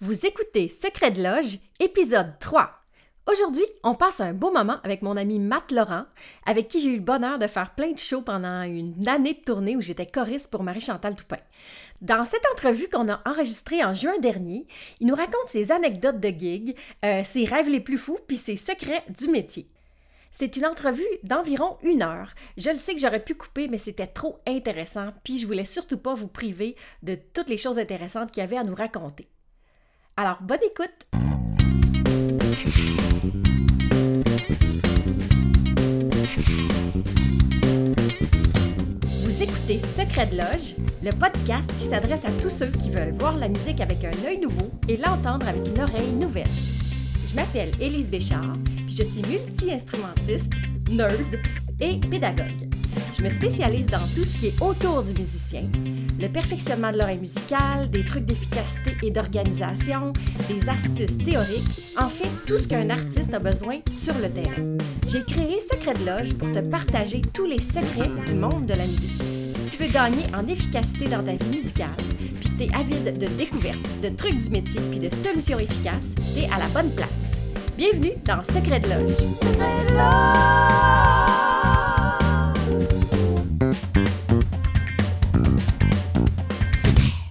Vous écoutez Secret de Loge, épisode 3. Aujourd'hui, on passe un beau moment avec mon ami Matt Laurent, avec qui j'ai eu le bonheur de faire plein de shows pendant une année de tournée où j'étais choriste pour Marie-Chantal Toupin. Dans cette entrevue qu'on a enregistrée en juin dernier, il nous raconte ses anecdotes de gig, euh, ses rêves les plus fous, puis ses secrets du métier. C'est une entrevue d'environ une heure. Je le sais que j'aurais pu couper, mais c'était trop intéressant, puis je voulais surtout pas vous priver de toutes les choses intéressantes qu'il y avait à nous raconter. Alors, bonne écoute! Vous écoutez Secret de Loge, le podcast qui s'adresse à tous ceux qui veulent voir la musique avec un œil nouveau et l'entendre avec une oreille nouvelle. Je m'appelle Élise Béchard, puis je suis multi-instrumentiste, nerd et pédagogue. Je me spécialise dans tout ce qui est autour du musicien, le perfectionnement de l'oreille musicale, des trucs d'efficacité et d'organisation, des astuces théoriques, en fait tout ce qu'un artiste a besoin sur le terrain. J'ai créé Secret de Loge pour te partager tous les secrets du monde de la musique. Si tu veux gagner en efficacité dans ta vie musicale, puis que tu es avide de découvertes, de trucs du métier, puis de solutions efficaces, tu es à la bonne place. Bienvenue dans Secret de. Secret de Loge!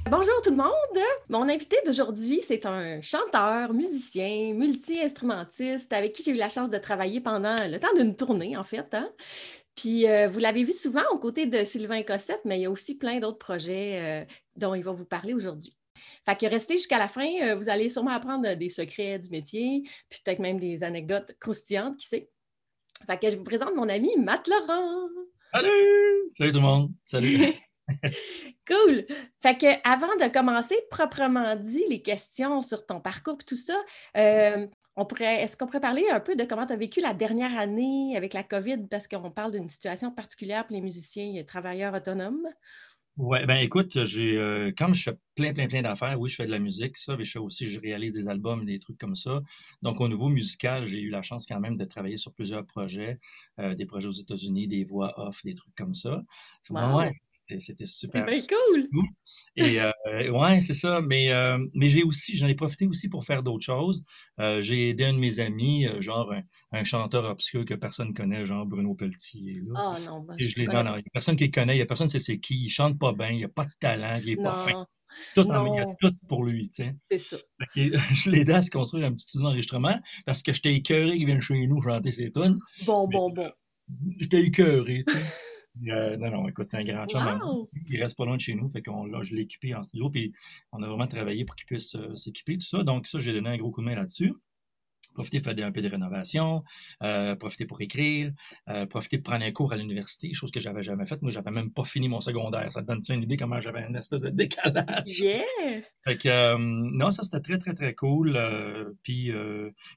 Bonjour tout le monde! Mon invité d'aujourd'hui, c'est un chanteur, musicien, multi-instrumentiste avec qui j'ai eu la chance de travailler pendant le temps d'une tournée, en fait. Hein. Puis euh, vous l'avez vu souvent aux côtés de Sylvain Cossette, mais il y a aussi plein d'autres projets euh, dont il va vous parler aujourd'hui. Fait que restez jusqu'à la fin, euh, vous allez sûrement apprendre des secrets du métier, puis peut-être même des anecdotes croustillantes, qui sait. Fait que je vous présente mon ami Matt Laurent. Salut! Salut tout le monde! Salut! cool! Fait que avant de commencer proprement dit les questions sur ton parcours et tout ça, euh, on pourrait, est-ce qu'on pourrait parler un peu de comment tu as vécu la dernière année avec la COVID? Parce qu'on parle d'une situation particulière pour les musiciens et les travailleurs autonomes? Ouais, ben écoute, j'ai euh, comme je fais plein, plein, plein d'affaires, oui, je fais de la musique, ça, mais je fais aussi, je réalise des albums, des trucs comme ça. Donc, au niveau musical, j'ai eu la chance quand même de travailler sur plusieurs projets, euh, des projets aux États-Unis, des voix off, des trucs comme ça. Ouais, c'était super. Ben cool! Et euh, ouais, c'est ça. Mais, euh, mais j'ai aussi, j'en ai profité aussi pour faire d'autres choses. Euh, j'ai aidé un de mes amis, genre un, chanteur obscur que personne connaît, genre Bruno Pelletier. Là. Oh non, ben, je l'ai, il n'y a personne qui le connaît, il n'y a personne qui sait c'est qui, il chante pas bien, il n'a pas de talent, il n'est pas fin. Tout en, il y a tout pour lui, tu sais. C'est ça. je l'ai aidé à se construire un petit studio d'enregistrement parce que j'étais écœuré qu'il vienne chez nous chanter ses tunes. Bon, bon, bon. J'étais écœuré, tu sais. Euh, non, non, écoute, c'est un grand chum. Il reste pas loin de chez nous, fait qu'on là, je l'ai équipé en studio, puis on a vraiment travaillé pour qu'il puisse euh, s'équiper, tout ça. Donc, ça, j'ai donné un gros coup de main là-dessus profiter de faire un peu de rénovation, euh, profiter pour écrire, euh, profiter de prendre un cours à l'université, chose que j'avais jamais faite. Moi, j'avais même pas fini mon secondaire. Ça te donne une idée comment j'avais une espèce de décalage? Yeah! Fait que, euh, non, ça, c'était très, très, très cool. puis,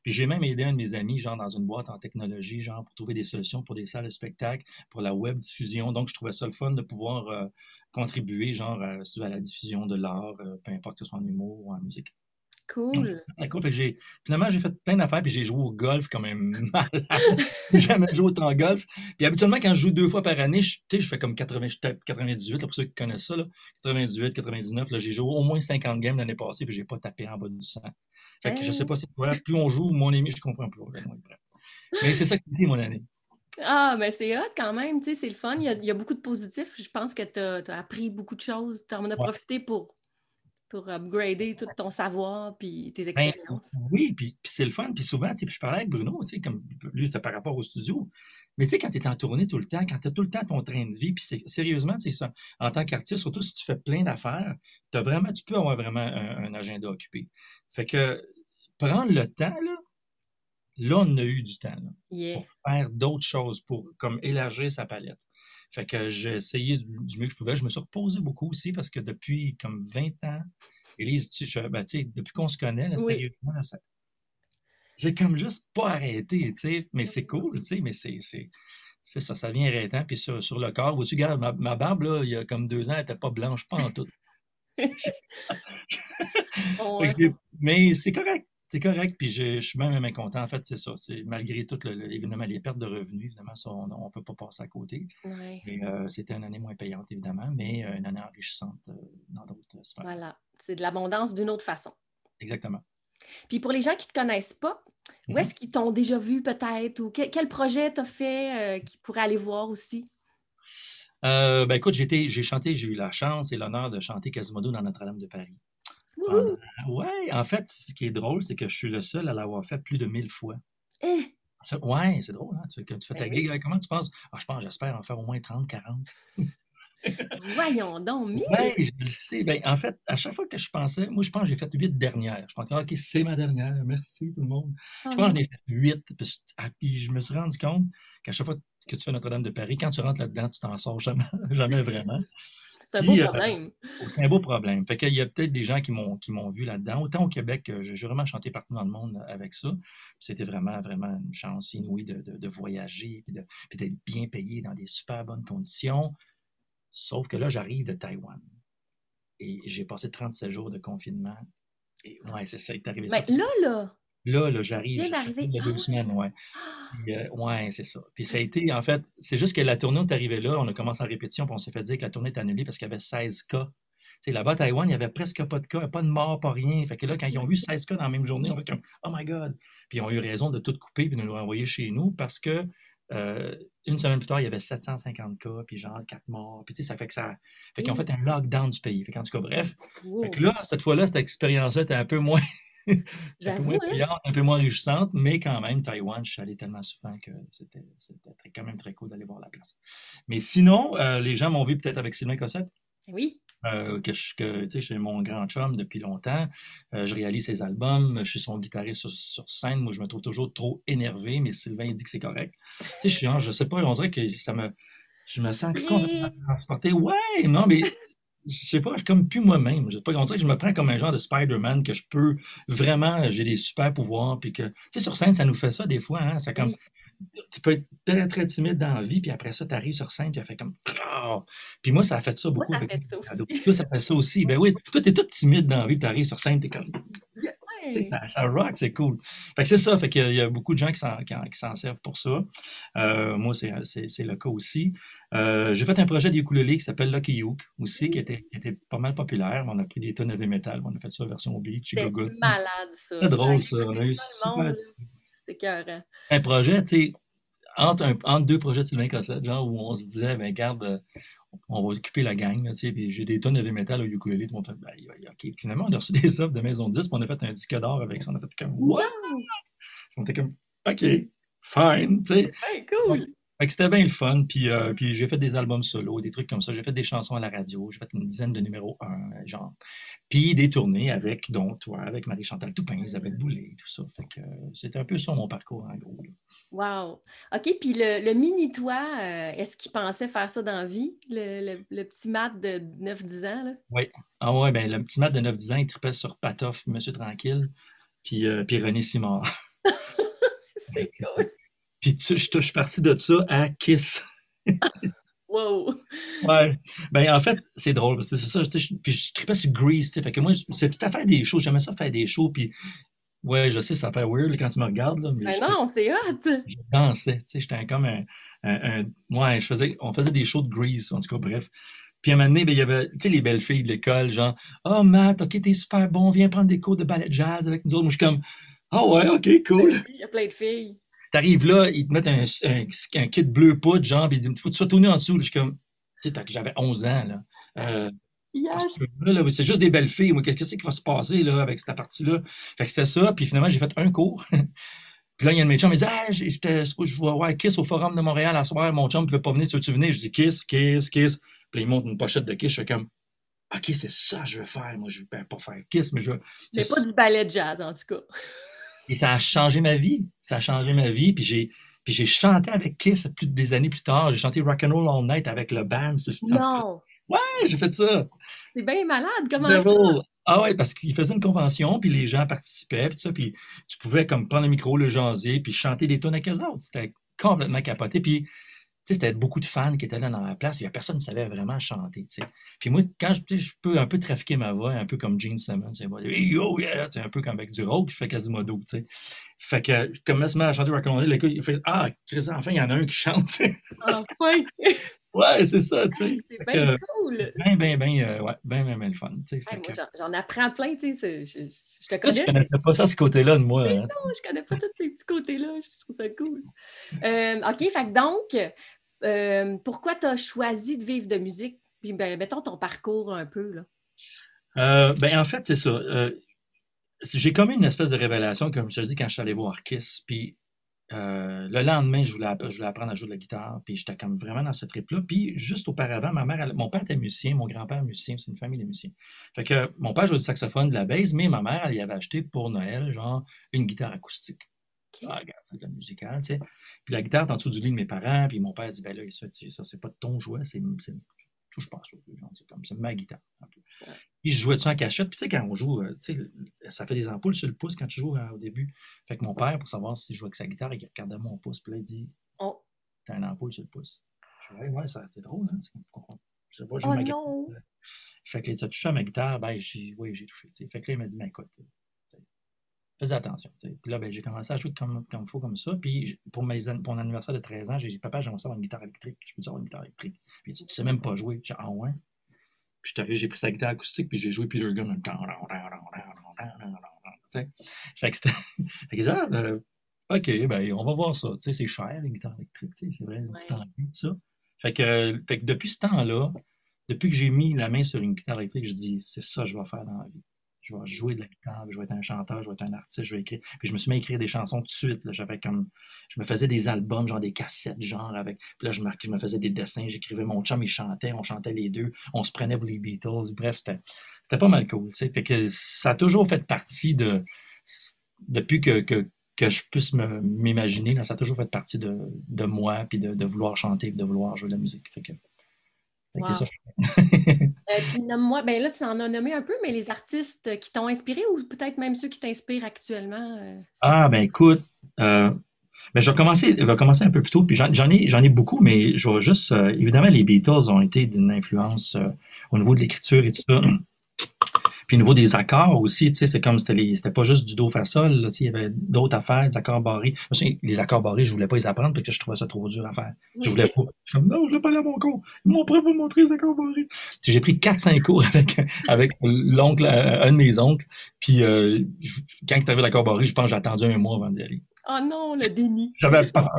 puis j'ai même aidé un de mes amis, genre, dans une boîte en technologie, genre, pour trouver des solutions pour des salles de spectacle, pour la web diffusion. Donc, je trouvais ça le fun de pouvoir contribuer, genre, à, à la diffusion de l'art, peu importe que ce soit en humour ou en musique. Cool. j'ai, finalement, j'ai fait plein d'affaires, puis j'ai joué au golf quand même malade. j'ai jamais joué autant au golf. Puis habituellement, quand je joue deux fois par année, je, je fais comme 80, 98, là, pour ceux qui connaissent ça, là, 98, 99, là, j'ai joué au moins 50 games l'année passée, puis j'ai pas tapé en bas du sang. Fait que je sais pas c'est quoi. Plus on joue, mon ami, je comprends plus. Mais c'est ça qui dit mon année. Ah, mais c'est hot quand même, tu sais, c'est le fun. Il y, a, beaucoup de positifs. Je pense que tu as, appris beaucoup de choses. Tu en as profité pour pour upgrader tout ton savoir puis tes ben, expériences. oui, puis, c'est le fun. Puis souvent, puis je parlais avec Bruno, comme lui, c'était par rapport au studio. Mais tu sais, quand tu es en tournée tout le temps, quand tu as tout le temps ton train de vie, puis sérieusement, c'est ça, en tant qu'artiste, surtout si tu fais plein d'affaires, vraiment, tu peux avoir vraiment un, agenda occupé. Fait que prendre le temps, là, là, on a eu du temps pour faire d'autres choses, pour comme élargir sa palette. Fait que j'ai essayé du mieux que je pouvais. Je me suis reposé beaucoup aussi parce que depuis comme 20 ans, Élise, tu sais, ben, depuis qu'on se connaît, sérieusement, j'ai comme juste pas arrêté, tu sais, mais c'est cool, tu sais, mais c'est, c'est, ça, ça vient arrêtant. Puis sur, sur le corps, vois-tu, regarde, ma, ma, barbe, là, il y a comme deux ans, elle n'était pas blanche, pas en tout. mais c'est correct c'est correct, puis je, suis même, même content. En fait, c'est ça. C'est malgré tout, évidemment, les pertes de revenus, évidemment, on ne peut pas passer à côté. Euh, c'était une année moins payante, évidemment, mais euh, une année enrichissante euh, dans d'autres sphères. Voilà. C'est de l'abondance d'une autre façon. exactement. Puis pour les gens qui ne te connaissent pas, où Mhm. est-ce qu'ils t'ont déjà vu peut-être ou que- quel projet t'as fait euh, qu'ils pourraient aller voir aussi? Euh, ben écoute, j'ai chanté, j'ai eu la chance et l'honneur de chanter Quasimodo dans Notre-Dame de Paris. Pendant- Ouais, en fait, ce qui est drôle, c'est que je suis le seul à l'avoir fait plus de mille fois. Eh, ouais, c'est drôle, hein? Tu, quand tu fais Ben ta oui. gig, comment tu penses? Ah, je pense, j'espère en faire au moins 30, 40. voyons donc, mille! Ouais, je le sais. Ben, en fait, à chaque fois que je pensais, moi, je pense que j'ai fait huit dernières. Je pense que, OK, c'est ma dernière. Merci tout le monde. Oh Je pense que j'en ai fait huit. Puis, ah, puis je me suis rendu compte qu'à chaque fois que tu fais Notre-Dame de Paris, quand tu rentres là-dedans, tu t'en sors jamais, jamais vraiment. C'est un beau euh, problème. C'est un beau problème. Fait qu'il y a peut-être des gens qui m'ont qui m'ont vu là-dedans. Autant au Québec, que j'ai vraiment chanté partout dans le monde avec ça. C'était vraiment, vraiment une chance inouïe de, de- de voyager puis de- puis d'être bien payé dans des super bonnes conditions. Sauf que là, j'arrive de Taïwan. Et j'ai passé 37 jours de confinement. Et ouais, c'est ça, il est arrivé ça. Ben, Puis là, là, Là, j'arrive, il y a deux Ah! semaines, ouais. Puis, euh, ouais, c'est ça. Puis ça a été, en fait, c'est juste que la tournée, on est arrivé là, on a commencé en répétition, puis on s'est fait dire que la tournée est annulée parce qu'il y avait 16 cas. Tu sais, là-bas, à Taïwan, il n'y avait presque pas de cas, pas de mort, pas rien. Fait que là, quand ils ont vu 16 cas dans la même journée, on fait comme Oh my God! Puis ils ont eu raison de tout couper puis de nous renvoyer chez nous parce que euh, une semaine plus tard, il y avait 750 cas, puis genre 4 morts. Puis tu sais, ça fait que ça. Fait qu'ils ont fait un lockdown du pays. Fait qu'en tout cas, bref. wow. Fait que là, cette fois-là, cette expérience-là était un peu moins. un peu moins hein? payante, un peu moins enrichissante, mais quand même, Taïwan, je suis allé tellement souvent que c'était quand même très cool d'aller voir la place. Mais sinon, euh, les gens m'ont vu peut-être avec Sylvain Cossette, Oui. euh, que je, que, suis mon grand chum depuis longtemps. Euh, je réalise ses albums, je suis son guitariste sur, sur scène. Moi, je me trouve toujours trop énervé, mais Sylvain dit que c'est correct. Tu sais, je suis, genre, je sais pas, on dirait que ça me, je me sens complètement transporté. Ouais, non, mais je sais pas, je suis comme plus moi-même. Je sais pas, on dirait que je me prends comme un genre de Spider-Man que je peux vraiment, j'ai des super pouvoirs, puis que, tu sais, sur scène, ça nous fait ça des fois, hein, ça comme, tu peux être très, très timide dans la vie, puis après ça, tu arrives sur scène, puis ça fait comme, Ah! puis moi, ça a fait ça Moi, beaucoup ça fait mes ça aussi. Toi, ça fait ça aussi. Ben oui, toi, t'es tout timide dans la vie, puis t'arrives sur scène, t'es comme, tu Ouais. Ça, ça rock, c'est cool. Fait que c'est ça, fait qu'il y a beaucoup de gens qui s'en, qui en- qui s'en servent pour ça. Euh, moi, c'est, c'est, c'est le cas aussi. Euh, j'ai fait un projet d'ukulélé qui s'appelle Lucky Uke aussi, qui était, qui était pas mal populaire. On a pris des tonnes de metal, on a fait ça en version beach, C'était malade, ça. C'était drôle, ça. On a eu super-. C'était écœurant. un projet, tu sais, entre, un- entre deux projets de Sylvain Cossette, genre où on se disait, ben garde, euh, on va occuper la gang, là, tu sais, puis j'ai des tonnes de metal au ukulélé, tout le monde fait, ben, ok. Finalement, on a reçu des offres de maison 10, puis on a fait un disque d'or avec ça, on a fait comme, what? Wow! On était comme, ok, fine, tu sais. Ouais, cool! Fait que c'était bien le fun, puis, euh, puis j'ai fait des albums solo, des trucs comme ça, j'ai fait des chansons à la radio, j'ai fait une dizaine de numéros 1, genre. Puis des tournées avec, dont toi, avec Marie-Chantal Toupin, Isabelle Boulay, tout ça. Fait que euh, c'était un peu ça mon parcours, en gros. là. Wow! OK, puis le, le mini-toi, euh, est-ce qu'il pensait faire ça dans la vie, le, le- le petit mat de 9-10 ans? Là? Ah ouais, ben le petit mat de 9-10 ans, il tripait sur Patoff, Monsieur Tranquille, puis, euh, puis René Simard. C'est cool! Puis tu- je je suis parti de ça à Kiss. Wow! Ouais. Ben en fait, c'est drôle, parce que c'est ça, je- puis je tripais sur Grease, tu sais, fait que moi, c'est faire des shows, j'aimais ça faire des shows, puis ouais, je sais, ça fait weird quand tu me regardes, là, mais Ben non, c'est hot! je dansais, tu sais, j'étais comme un, un- un- ouais, je faisais, on faisait des shows de Grease, en tout cas, bref. Puis à un moment donné, ben, il y avait, tu sais, les belles filles de l'école, genre, oh Matt, ok, t'es super bon, viens prendre des cours de ballet jazz avec nous autres. Moi, je suis comme, ah ouais, ok, cool. Il y a plein de filles. T'arrives là, ils te mettent un, un, un kit bleu poudre, genre, puis il faut que tu sois tout nu en dessous. là. Je suis comme, tu sais, t'as- j'avais 11 ans, là. Euh, là, c'est juste des belles filles. Qu'est-ce qui va se passer, là, avec cette partie-là? Fait que c'était ça, puis finalement, j'ai fait un cours. Puis là, il y a un de mes chums, il dit Ah, j'étais, je vais voir Kiss au Forum de Montréal à soir, mon chum ne pouvait pas venir, si tu venir? Je dis Kiss, Kiss, Kiss. Puis là, il une pochette de Kiss, je fais comme OK, c'est ça que je veux faire. Moi, je ne veux pas faire Kiss, mais je veux. mais c'est pas du ballet de jazz, en tout cas. Et ça a changé ma vie. Ça a changé ma vie. Puis j'ai, puis j'ai chanté avec Kiss plus des années plus tard. J'ai chanté Rock'n'Roll All Night avec le band. cas, Non! Ouais, j'ai fait ça. C'est bien malade, comment ça? Devil. Ah ouais, parce qu'il faisait une convention, puis les gens participaient, puis ça, puis tu pouvais comme prendre le micro, le jaser, puis chanter des tonnes avec eux autres. C'était complètement capoté. Puis, c'était beaucoup de fans qui étaient là dans la place. Il y a personne qui savait vraiment chanter, tu sais. Puis moi, quand je, peux un peu trafiquer ma voix, un peu comme Gene Simmons, hey, yo, yeah, un peu comme avec du rock, je fais Quasimodo, tu sais. Fait que je commence à chanter le gars, il fait Ah, Chris, enfin, il y en a un qui chante, tu sais. Ouais, c'est ça, tu sais. C'est bien cool. Ben, ben, ben, euh, ouais, ben, ben, ben, le fun, tu sais. Moi, j'en apprends plein, tu sais. Je, je, je, te Toi, connais. tu connaissais pas ça, ce côté-là de moi. Hein, non, je connais pas tous ces petits côtés-là. Je trouve ça cool. Euh, OK, fait que donc, euh, pourquoi tu as choisi de vivre de musique? Puis, ben, mettons ton parcours un peu, là? Euh, ben, en fait, c'est ça. J'ai comme une espèce de révélation, comme je te dis, quand je suis allé voir Kiss. Puis euh, le lendemain, je voulais, je voulais, apprendre à jouer de la guitare. Puis j'étais comme vraiment dans ce trip-là. Puis juste auparavant, ma mère, elle, mon père était musicien, mon grand-père musicien, c'est une famille de musiciens. Fait que mon père jouait du saxophone, de la bass, mais ma mère, elle y avait acheté pour Noël, genre, une guitare acoustique. Ah, regarde, c'est de la musicale, tu sais. Puis la guitare en dessous du lit de mes parents. Puis mon père dit, ben là, ça, ça c'est pas de ton jouet, c'est touche pas ça. C'est comme c'est ma guitare. Puis je jouais dessus en cachette. Puis tu sais, quand on joue, euh, tu sais, ça fait des ampoules sur le pouce quand tu joues euh, au début. Fait que mon père, pour savoir si je jouais avec sa guitare, il regardait mon pouce. Puis là, il dit Oh. T'as une ampoule sur le pouce. Je dis Ouais, ouais, ça c'est drôle, hein. C'est comme- Je sais pas, Oh ma non! guitare. Fait que tu as touché à ma guitare, ben j'ai oui, j'ai touché. Fait que là, il m'a dit, ben écoute, fais attention. Puis là, ben, j'ai commencé à jouer comme il faut comme ça. Puis pour, mes, pour mon anniversaire de 13 ans, j'ai dit, papa, j'aimerais avoir une guitare électrique. Je peux avoir une guitare électrique. Puis il dit, tu sais même pas jouer. J'ai dit, ah ouais. Puis j'ai pris sa guitare acoustique, puis j'ai joué Peter Gunn. Tu sais. Fait que c'était. Fait que ça, euh, OK, ben, on va voir ça. Tu sais, c'est cher, électriques. Tu sais, c'est vrai, Ouais. c'est en tout ça. Fait que, fait que depuis ce temps-là, depuis que j'ai mis la main sur une guitare électrique, je dis, c'est ça que je vais faire dans la vie. Je vais jouer de la guitare, je vais être un chanteur, je vais être un artiste, je vais écrire. Puis je me suis mis à écrire des chansons tout de suite. là. J'avais comme, je me faisais des albums, genre des cassettes, genre avec. Puis là, je, marquais, je me faisais des dessins, j'écrivais mon chum, il chantait, on chantait les deux, on se prenait pour les Beatles. Bref, c'était, c'était pas mal cool. tu sais. Fait que ça a toujours fait partie de. Depuis que, que, que je puisse me- m'imaginer, là, ça a toujours fait partie de, de moi, puis de, de vouloir chanter, puis de vouloir jouer de la musique. Fait que, fait que Wow. c'est ça. Euh, puis nomme-moi, ben là, tu en as nommé un peu, mais les artistes qui t'ont inspiré ou peut-être même ceux qui t'inspirent actuellement? euh, Ah, ben écoute, euh, ben, je, vais commencer, je vais commencer un peu plus tôt, puis j'en ai, j'en ai beaucoup, mais je vais juste. évidemment, les Beatles ont été d'une influence au niveau de l'écriture et tout ça. Puis au niveau des accords aussi, tu sais, c'est comme c'était pas juste du do fa sol, là, tu sais, il y avait d'autres affaires, des accords barrés. Les accords barrés, je voulais pas les apprendre parce que je trouvais ça trop dur à faire. Je voulais pas. Je comme, non, je voulais pas aller à mon cours. Mon prof va me montrer les accords barrés. J'ai pris 4-5 cours avec, avec l'oncle, euh, un de mes oncles. Puis euh, quand il arrivé l'accord barré, je pense que j'ai attendu un mois avant d'y aller. Oh non, le déni. J'avais peur.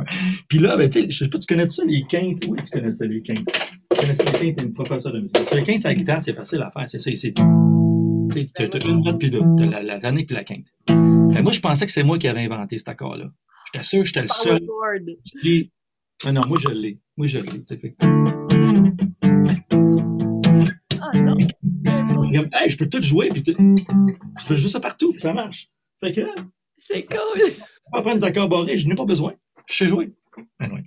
Puis là, ben, tu sais, je sais pas, tu connais ça, les quintes? Oui, tu connais ça, les quintes. Tu connais ça, les quintes, t'es une professeure de musique. Sur les quintes, c'est la guitare, c'est facile à faire. C'est ça ici. Tu t'as une note puis deux. La, la dernière puis la quinte. Ben, moi, je pensais que c'est moi qui avais inventé cet accord-là. J'étais sûr que j'étais le seul. Puis, mais non, moi, je l'ai. Moi, je l'ai. tu sais, fait. Oh non. Hey, je peux tout jouer, puis tu- je peux jouer ça partout, puis ça marche. Fait que, C'est cool. pas apprendre des accords barrés, je n'ai pas besoin. Je sais jouer. Ben oui.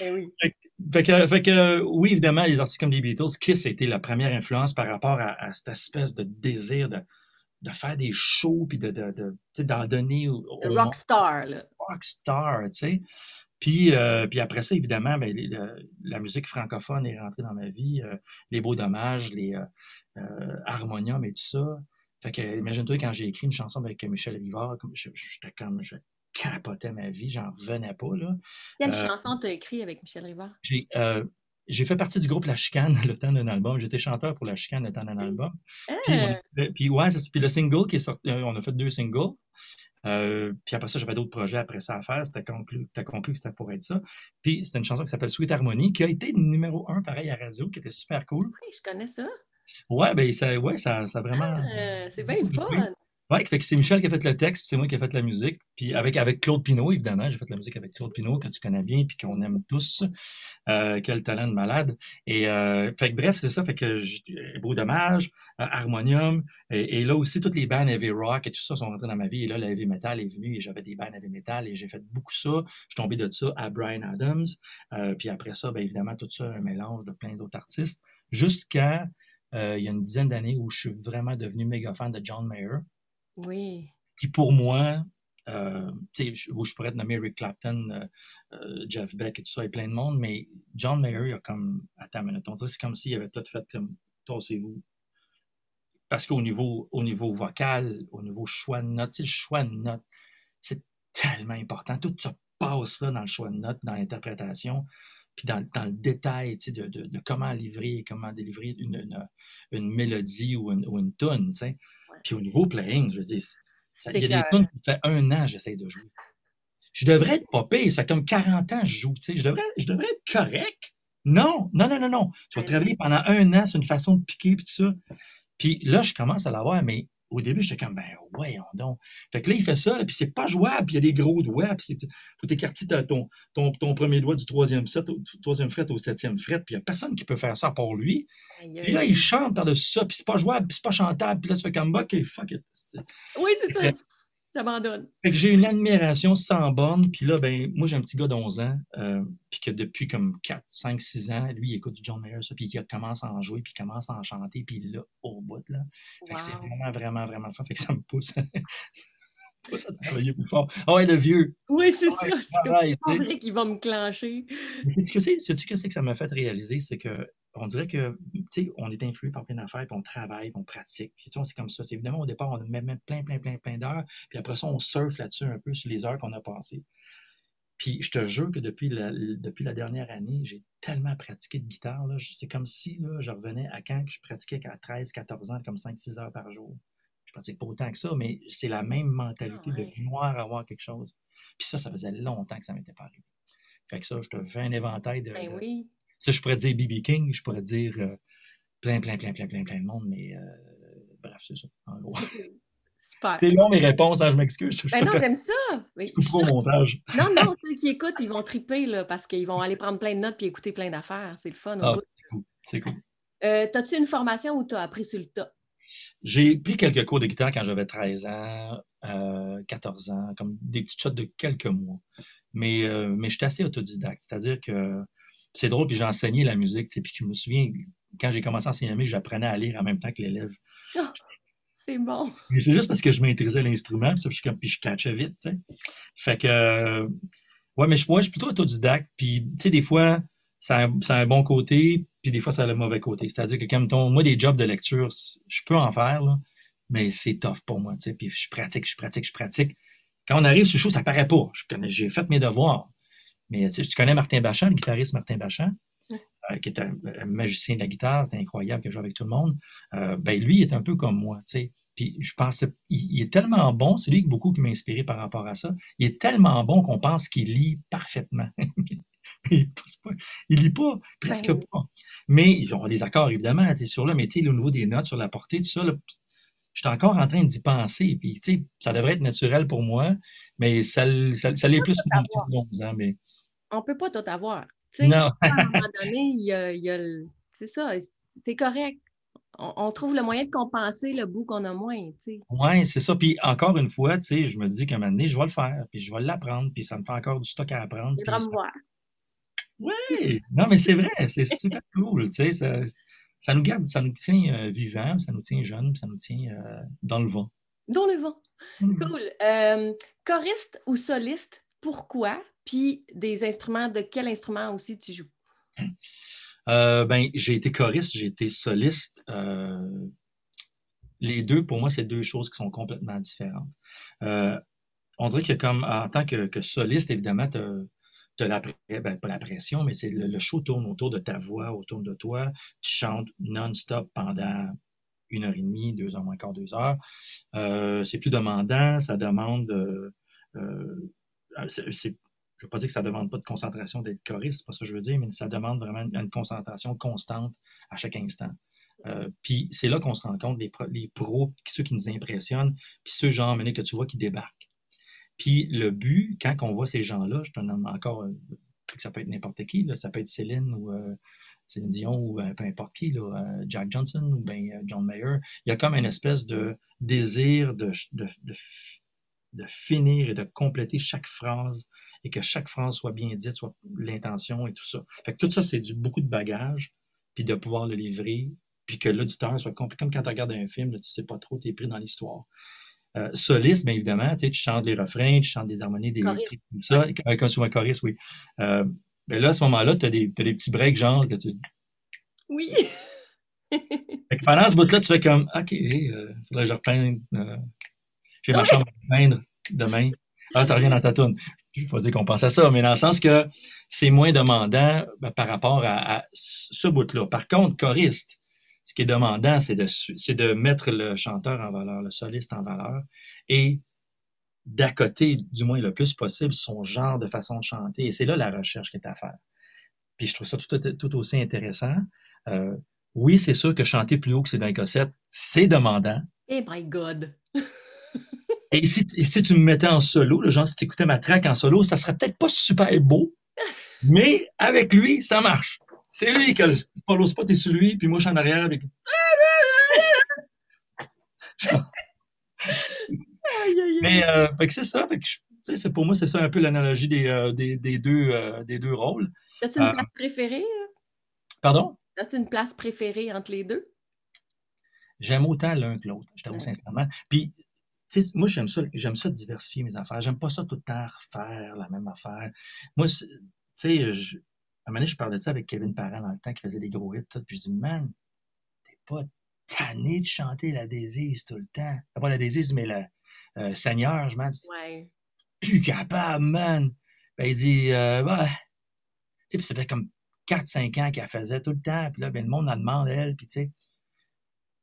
Ben oui. Fait que, fait que, oui, évidemment, les artistes comme les Beatles, Kiss a été la première influence par rapport à, à cette espèce de désir de, de faire des shows puis de, de, donner au, au Le rockstar, là. rockstar, tu sais. Puis, euh, puis après ça, évidemment, ben, les- le- la musique francophone est rentrée dans ma vie. euh, les beaux dommages, les euh, euh, harmoniums et tout ça. Fait que, imagine-toi quand j'ai écrit une chanson avec Michel Rivard, comme je- j'étais comme, je capotais ma vie, j'en revenais pas, là. Quelle Euh, chanson t'as écrit avec Michel Rivard? J'ai euh, j'ai fait partie du groupe La Chicane le temps d'un album. J'étais chanteur pour La Chicane le temps d'un album. Puis, on a fait- puis ouais, c'est ça. Puis le single qui est sorti, euh, on a fait deux singles. Euh, puis après ça, j'avais d'autres projets après ça à faire. C'était conclu, conclu que c'était pour être ça. Puis c'était une chanson qui s'appelle Sweet Harmony, qui a été numéro un, pareil, à radio, qui était super cool. oui, je connais ça. Ouais, ben ça, ouais, ça, ça a vraiment. Ah, c'est bien fun. Ouais, fait que c'est Michel qui a fait le texte, c'est moi qui ai fait la musique. Puis avec, avec Claude Pinault, évidemment, j'ai fait la musique avec Claude Pinault, que tu connais bien, puis qu'on aime tous. Euh, quel talent de malade. Et euh, fait que bref, c'est ça, fait que j'ai- Beau Dommage, euh, Harmonium, et, là aussi, toutes les bands heavy rock et tout ça sont rentrés dans ma vie. Et là, le heavy metal est venu et j'avais des bands heavy metal et j'ai fait beaucoup ça. Je suis tombé de ça à Brian Adams. Euh, puis après ça, ben évidemment, tout ça, un mélange de plein d'autres artistes. Jusqu'à euh, il y a une dizaine d'années où je suis vraiment devenu méga fan de John Mayer Oui. qui pour moi, euh, je- je pourrais te nommer Rick Clapton, euh, euh, Jeff Beck et tout ça, et plein de monde, mais John Mayer, il a comme, attends minute, on dirait c'est comme s'il avait tout fait comme, tassez-vous. Parce qu'au niveau, au niveau vocal, au niveau choix de notes, le choix de notes, c'est tellement important. Tout se passe là dans le choix de notes, dans l'interprétation. puis dans, dans, le détail de, de, de, comment livrer, comment délivrer une, une, une mélodie ou une, ou une tune. Puis au niveau playing, je veux dire, ça, il y a des tunes, fait un an que j'essaie de jouer. Je devrais être pas pire, ça fait comme 40 ans que je joue, tu sais, je devrais, je devrais être correct. Non, non, non, non, non. Tu vas travailler pendant un an sur une façon de piquer, puis tout ça. Puis là, je commence à l'avoir, mais au début, j'étais comme, ben, voyons donc. Fait que là, il fait ça, puis c'est pas jouable, puis il y a des gros doigts, puis faut t'écarter ton, ton, ton, premier doigt du troisième, set, au, troisième fret au septième fret, puis il y a personne qui peut faire ça pour lui. Puis là, il chante par-dessus ça, puis c'est pas jouable, puis c'est pas chantable, puis là, tu fais comme, OK, fuck it. Oui, c'est ça. J'abandonne. Fait que j'ai une admiration sans borne. Puis là, ben, moi, j'ai un petit gars d'11 ans, euh, puis que depuis comme 4, 5, 6 ans, lui, il écoute du John Mayer, ça, puis il commence à en jouer, puis il commence à en chanter, puis là, au bout, là. Fait que c'est vraiment, vraiment, vraiment fort. Fait que ça me pousse. à travailler plus fort. Oh, ouais, le vieux. Oui, c'est ça. C'est vrai qu'il va me clencher. Sais-tu que c'est que, que ça m'a fait réaliser? C'est que on dirait que, tu sais, on est influé par plein d'affaires, puis on travaille, puis on pratique. Puis, tu sais, c'est comme ça. C'est évidemment, au départ, on met plein, plein, plein, plein d'heures, puis après ça, on surfe là-dessus un peu sur les heures qu'on a passées. Puis, je te jure que depuis la, depuis la dernière année, j'ai tellement pratiqué de guitare. C'est comme si là, je revenais à quand que je pratiquais qu'à 13, 14 ans, comme 5-6 heures par jour. Je pratique pas autant que ça, mais c'est la même mentalité de vouloir avoir quelque chose. Puis ça, ça faisait longtemps que ça m'était pas arrivé. Fait que ça, je te fais un éventail de, ben oui. Ça, je pourrais dire BB King, je pourrais dire euh, plein, plein, plein, plein, plein, plein de monde, mais euh, bref, c'est ça, en gros. Super. C'est long mes réponses, hein, je m'excuse. Ben non, j'aime ça. Mais je au montage. non, non, ceux qui écoutent, ils vont triper là, parce qu'ils vont aller prendre plein de notes puis écouter plein d'affaires. C'est le fun. Ah, c'est cool. C'est cool. Euh, T'as-tu une formation où tu as appris sur le tas? J'ai pris quelques cours de guitare quand j'avais 13 ans, 14 ans, comme des petites shots de quelques mois. Mais, euh, mais j'étais assez autodidacte. C'est-à-dire que c'est drôle, puis j'ai enseigné la musique, puis je me souviens, quand j'ai commencé à enseigner j'apprenais à lire en même temps que l'élève. Oh, c'est bon. C'est juste parce que je maîtrisais l'instrument, puis, je, puis je catchais vite, tu sais. Fait que, euh, ouais, mais je, je suis plutôt autodidacte, puis, tu sais, des fois, ça a, un bon côté, puis des fois, ça a le mauvais côté. C'est-à-dire que, comme ton, moi, des jobs de lecture, je peux en faire, là, mais c'est tough pour moi, tu sais, puis je pratique, je pratique, je pratique. Quand on arrive sur le show, ça paraît pas. J'ai fait mes devoirs. Mais tu connais Martin Bachand, le guitariste Martin Bachand, euh, qui est un, magicien de la guitare, c'est incroyable, que joue avec tout le monde. Euh, ben lui, il est un peu comme moi, tu sais. Puis je pensais, il, est tellement bon, c'est lui qui beaucoup qui m'a inspiré par rapport à ça. Il est tellement bon qu'on pense qu'il lit parfaitement. il, il lit pas, presque pas. Mais ils ont les accords, évidemment, sur le métier, au niveau des notes, sur la portée, tout ça, je suis encore en train d'y penser. Puis, tu sais, ça devrait être naturel pour moi, mais ça, ça, ça l'est plus pour 11 ans. Mais on peut pas tout avoir. non. à un moment donné, il y a, il y a c'est ça, c'est correct. On, trouve le moyen de compenser le bout qu'on a moins, Oui, c'est ça. Puis encore une fois, je me dis qu'à un moment donné, je vais le faire, puis je vais l'apprendre, puis ça me fait encore du stock à apprendre. Il me voir. Oui, non, mais c'est vrai, c'est super cool, tu sais, ça, ça, nous garde, ça nous tient euh, vivants, ça nous tient jeunes, ça nous tient euh, dans le vent. Dans le vent. Mmh. Cool. Euh, choriste ou soliste, pourquoi? Puis des instruments, de quel instrument aussi tu joues? Euh, ben, j'ai été choriste, j'ai été soliste. Les deux, pour moi, c'est deux choses qui sont complètement différentes. On dirait que comme en tant que, soliste, évidemment, tu as, la, ben, pas la pression, mais c'est le, show tourne autour de ta voix, autour de toi. Tu chantes non-stop pendant une heure et demie, deux heures moins quart, deux heures. c'est plus demandant, ça demande c'est je ne veux pas dire que ça ne demande pas de concentration d'être choriste, c'est pas ça que je veux dire, mais ça demande vraiment une concentration constante à chaque instant. Euh, puis c'est là qu'on se rend compte, les, les pros, ceux qui nous impressionnent, puis ceux genre que tu vois qui débarquent. Puis le but, quand on voit ces gens-là, je te nomme encore, euh, ça peut être n'importe qui, ça peut être Céline ou euh, Céline Dion ou peu importe qui, Jack Johnson ou ben, John Mayer, il y a comme une espèce de désir de, de, finir et de compléter chaque phrase et que chaque phrase soit bien dite, soit l'intention et tout ça. Fait que tout ça, c'est du, beaucoup de bagages, puis de pouvoir le livrer, puis que l'auditeur soit complet. Comme quand tu regardes un film, là, tu sais pas trop, tu es pris dans l'histoire. Euh, soliste, bien évidemment, tu, sais, tu chantes les refrains, tu chantes des harmonies, des comme ça, avec un souvent choriste, oui. Euh, ben là, à ce moment-là, tu as, des petits breaks genre que tu. Oui. fait que pendant ce bout-là, tu fais comme OK, il euh, faudrait que je reprenne. Euh, j'ai ma chambre à peindre demain. Ah, t'as rien dans ta toune. je ne vais pas dire qu'on pense à ça, mais dans le sens que c'est moins demandant ben, par rapport à, ce bout-là. Par contre, choriste, ce qui est demandant, c'est de, c'est de mettre le chanteur en valeur, le soliste en valeur, et d'accoter, du moins le plus possible, son genre de façon de chanter. Et c'est là la recherche qui est à faire. Puis je trouve ça tout, tout aussi intéressant. Euh, oui, c'est sûr que chanter plus haut que c'est dans les cossettes, c'est demandant. Eh my God! Et si, tu me mettais en solo, le genre si tu écoutais ma track en solo, ça serait peut-être pas super beau, mais avec lui, ça marche. C'est lui qui a le follow spot et sur lui, puis moi je suis en arrière. Puis... mais euh, c'est ça. Fait que, c'est, pour moi, c'est ça un peu l'analogie des, euh, des, deux, euh, des deux rôles. As-tu une place préférée? Pardon? As-tu une place préférée entre les deux? J'aime autant l'un que l'autre, je t'avoue sincèrement. Puis moi, j'aime ça, j'aime ça diversifier mes affaires. J'aime pas ça tout le temps refaire la même affaire. Moi, tu sais, à un moment donné, je parlais de ça avec Kevin Parent dans le temps qui faisait des gros hits, puis je dis, man, t'es pas tanné de chanter la Désise tout le temps. Pas la Désise, mais le euh, Seigneur, je m'en dis, ouais. plus capable, man. Ben, il dit, euh, bah, tu sais, ça fait comme 4-5 ans qu'elle faisait tout le temps, puis là, ben, le monde en demande, elle, puis tu sais.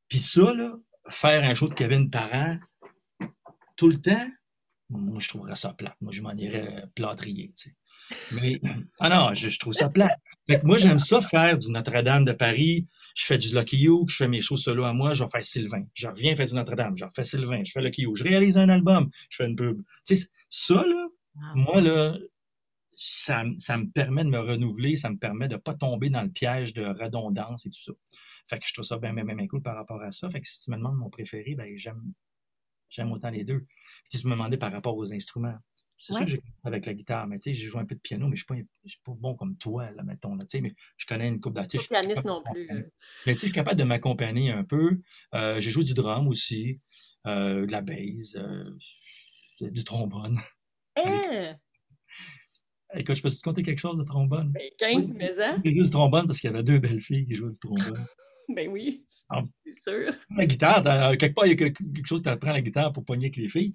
Puis ça, là, faire un show de Kevin Parent, tout le temps, moi, je trouverais ça plate. Moi, je m'en irais plâtrier, tu sais. Mais, ah non, je, trouve ça plate. Fait moi, j'aime ça faire du Notre-Dame de Paris. Je fais du Lucky You, je fais mes shows solo à moi, je faire Sylvain. Je reviens faire du Notre-Dame, je refais Sylvain, je fais Lucky You. Je réalise un album, je fais une pub. Tu sais, ça, là, ah. moi, là, ça, ça, me permet de me renouveler, ça me permet de ne pas tomber dans le piège de redondance et tout ça. Fait que je trouve ça bien, bien, bien cool par rapport à ça. Fait que si tu me demandes mon préféré, ben, j'aime J'aime autant les deux. Si tu me demandais par rapport aux instruments, c'est sûr que j'ai commencé avec la guitare, mais tu sais, j'ai joué un peu de piano, mais je ne suis, pas bon comme toi, là, mettons. Là, mais je connais une coupe d'artistes. Pas pianiste non plus. Mais tu sais, je suis capable de m'accompagner un peu. Euh, j'ai joué du drum aussi, euh, de la bass, euh, du trombone. Eh! Écoute, je peux te compter quelque chose de trombone? Ben, 15, mais ça. J'ai joué du trombone parce qu'il y avait deux belles filles qui jouaient du trombone. ben oui. Ah. La guitare, quelque part, il y a quelque chose, tu apprends la guitare pour pogner avec les filles.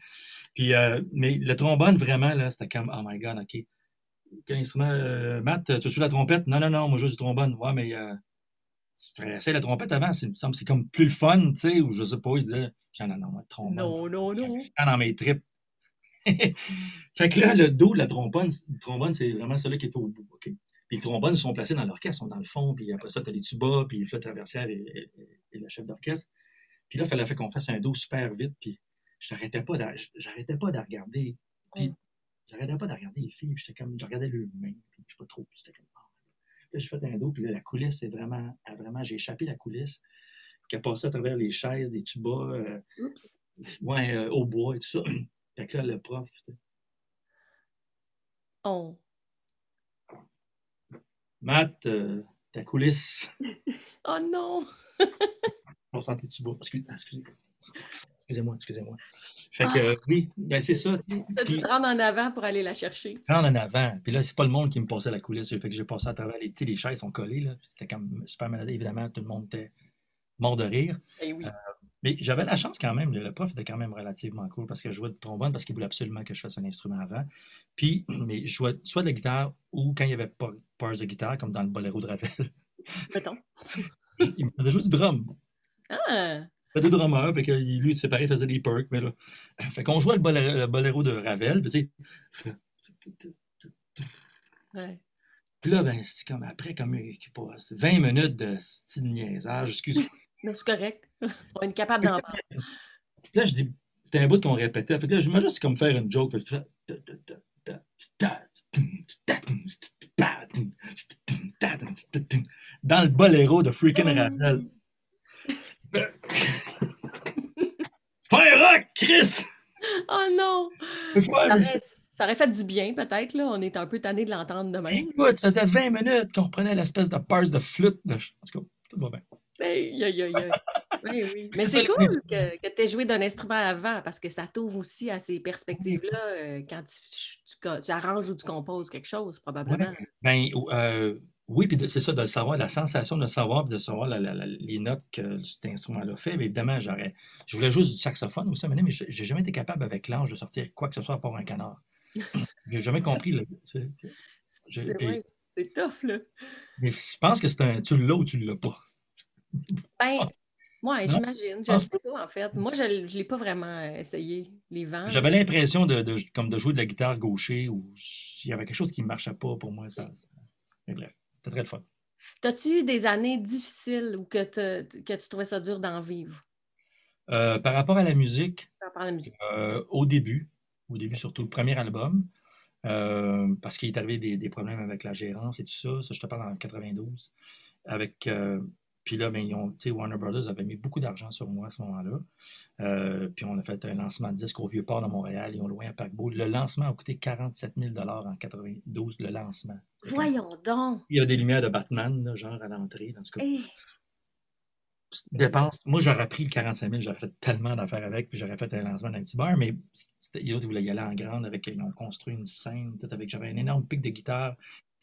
Puis, euh, mais le trombone, vraiment, là, c'était comme, oh my god, OK. Quel instrument? Euh, Matt, tu joues la trompette? Non, non, non, moi, je joue du trombone. Ouais, mais euh, tu essayé la trompette avant, c'est, c'est comme plus le fun, tu sais, ou je sais pas, il disait, non, non, non, trombone. Non, non, non. Dans mes tripes. fait que là, le dos de la trombone, trombone, c'est vraiment celui qui est au bout, OK? Puis les trombones sont placés dans l'orchestre, sont dans le fond, puis après ça, tu as les tubas, puis les flûtes traversières et, et, le chef d'orchestre. Puis là, il fallait qu'on fasse un dos super vite, puis j'arrêtais pas j'arrêtais pas de regarder. Puis j'arrêtais pas de regarder les filles, puis j'étais comme, je regardais le mains, puis je sais pas trop, puis j'étais comme, oh. Là, j'ai fait un dos, puis là, la coulisse, c'est vraiment, vraiment, j'ai échappé la coulisse, qui a passé à travers les chaises, des tubas, euh, ouais, euh, au bois et tout ça. fait que là, le prof, Oh. Matt, euh, ta coulisse. oh non! On sentait tu beau. Excusez-moi, excusez-moi. Fait que, ah. oui, ben c'est ça. Tu te rendre en avant pour aller la chercher. Rendre en avant. Puis là, c'est pas le monde qui me passait la coulisse. Fait que j'ai passé à travers les. Les chaises sont collées, là. C'était comme super malade. Évidemment, tout le monde était mort de rire. Eh oui. Euh, mais j'avais la chance quand même, le prof était quand même relativement cool parce que je jouais du trombone parce qu'il voulait absolument que je fasse un instrument avant. Puis, mais je jouais soit de la guitare ou quand il n'y avait pas de guitare, comme dans le boléro de Ravel. Il me faisait jouer du drum. Ah! Il faisait des drummers, puis lui, séparé, il faisait des perks, mais là. Fait qu'on jouait le boléro, de Ravel, puis tu sais. Ouais. Puis là, ben, c'est comme après, comme 20 minutes de style niaisage, excuse-moi. C'est correct. On est capable d'en parler. Là, je dis, c'était un bout qu'on répétait. Fait que là, c'est comme faire une joke. Dans le boléro de freaking Ravel. C'est pas un rock, Chris! Oh non! Ça aurait, fait du bien, peut-être. là. On est un peu tanné de l'entendre demain. Écoute, ça faisait 20 minutes qu'on reprenait l'espèce de parse de flûte. En tout cas, tout va bien. Mais c'est cool que, que tu aies joué d'un instrument avant parce que ça t'ouvre aussi à ces perspectives-là euh, quand tu, tu, arranges ou tu composes quelque chose, probablement. Ben, euh, oui, puis c'est ça, de le savoir, la sensation de le savoir, de savoir les notes que cet instrument-là fait. Mais évidemment, j'aurais, je voulais jouer du saxophone aussi, mais je n'ai jamais été capable avec l'ange de sortir quoi que ce soit à part un canard. J'ai jamais compris. Vrai, c'est tough, là. Mais je pense que c'est un tu l'as ou tu l'as pas. Ben, moi, j'imagine. Je ne sais pas, en fait. Moi, je ne l'ai pas vraiment euh, essayé, les vents. J'avais l'impression de, de, comme de jouer de la guitare gaucher ou il y avait quelque chose qui ne marchait pas pour moi. Ça, Mais bref, c'était très le fun. T'as-tu eu des années difficiles ou que, que tu trouvais ça dur d'en vivre? Euh, par rapport à la musique, par rapport à la musique. Euh, au début, au début surtout le premier album, euh, parce qu'il est arrivé des, des, problèmes avec la gérance et tout ça, ça je te parle en 92, avec puis là, ben, Warner Brothers avait mis beaucoup d'argent sur moi à ce moment-là. Euh, puis on a fait un lancement de disque au Vieux-Port de Montréal. Ils ont loué un paquebot. Le lancement a coûté 47 000 en 92, le lancement. Voyons donc! Il y a des lumières de Batman, genre à l'entrée. Dans ce cas. Dépense. Moi, j'aurais pris le 45 000, j'aurais fait tellement d'affaires avec, puis j'aurais fait un lancement d'un petit bar, mais l'autre, voulait y aller en grande avec. Ils ont construit une scène, tout avec. J'avais un énorme pic de guitare,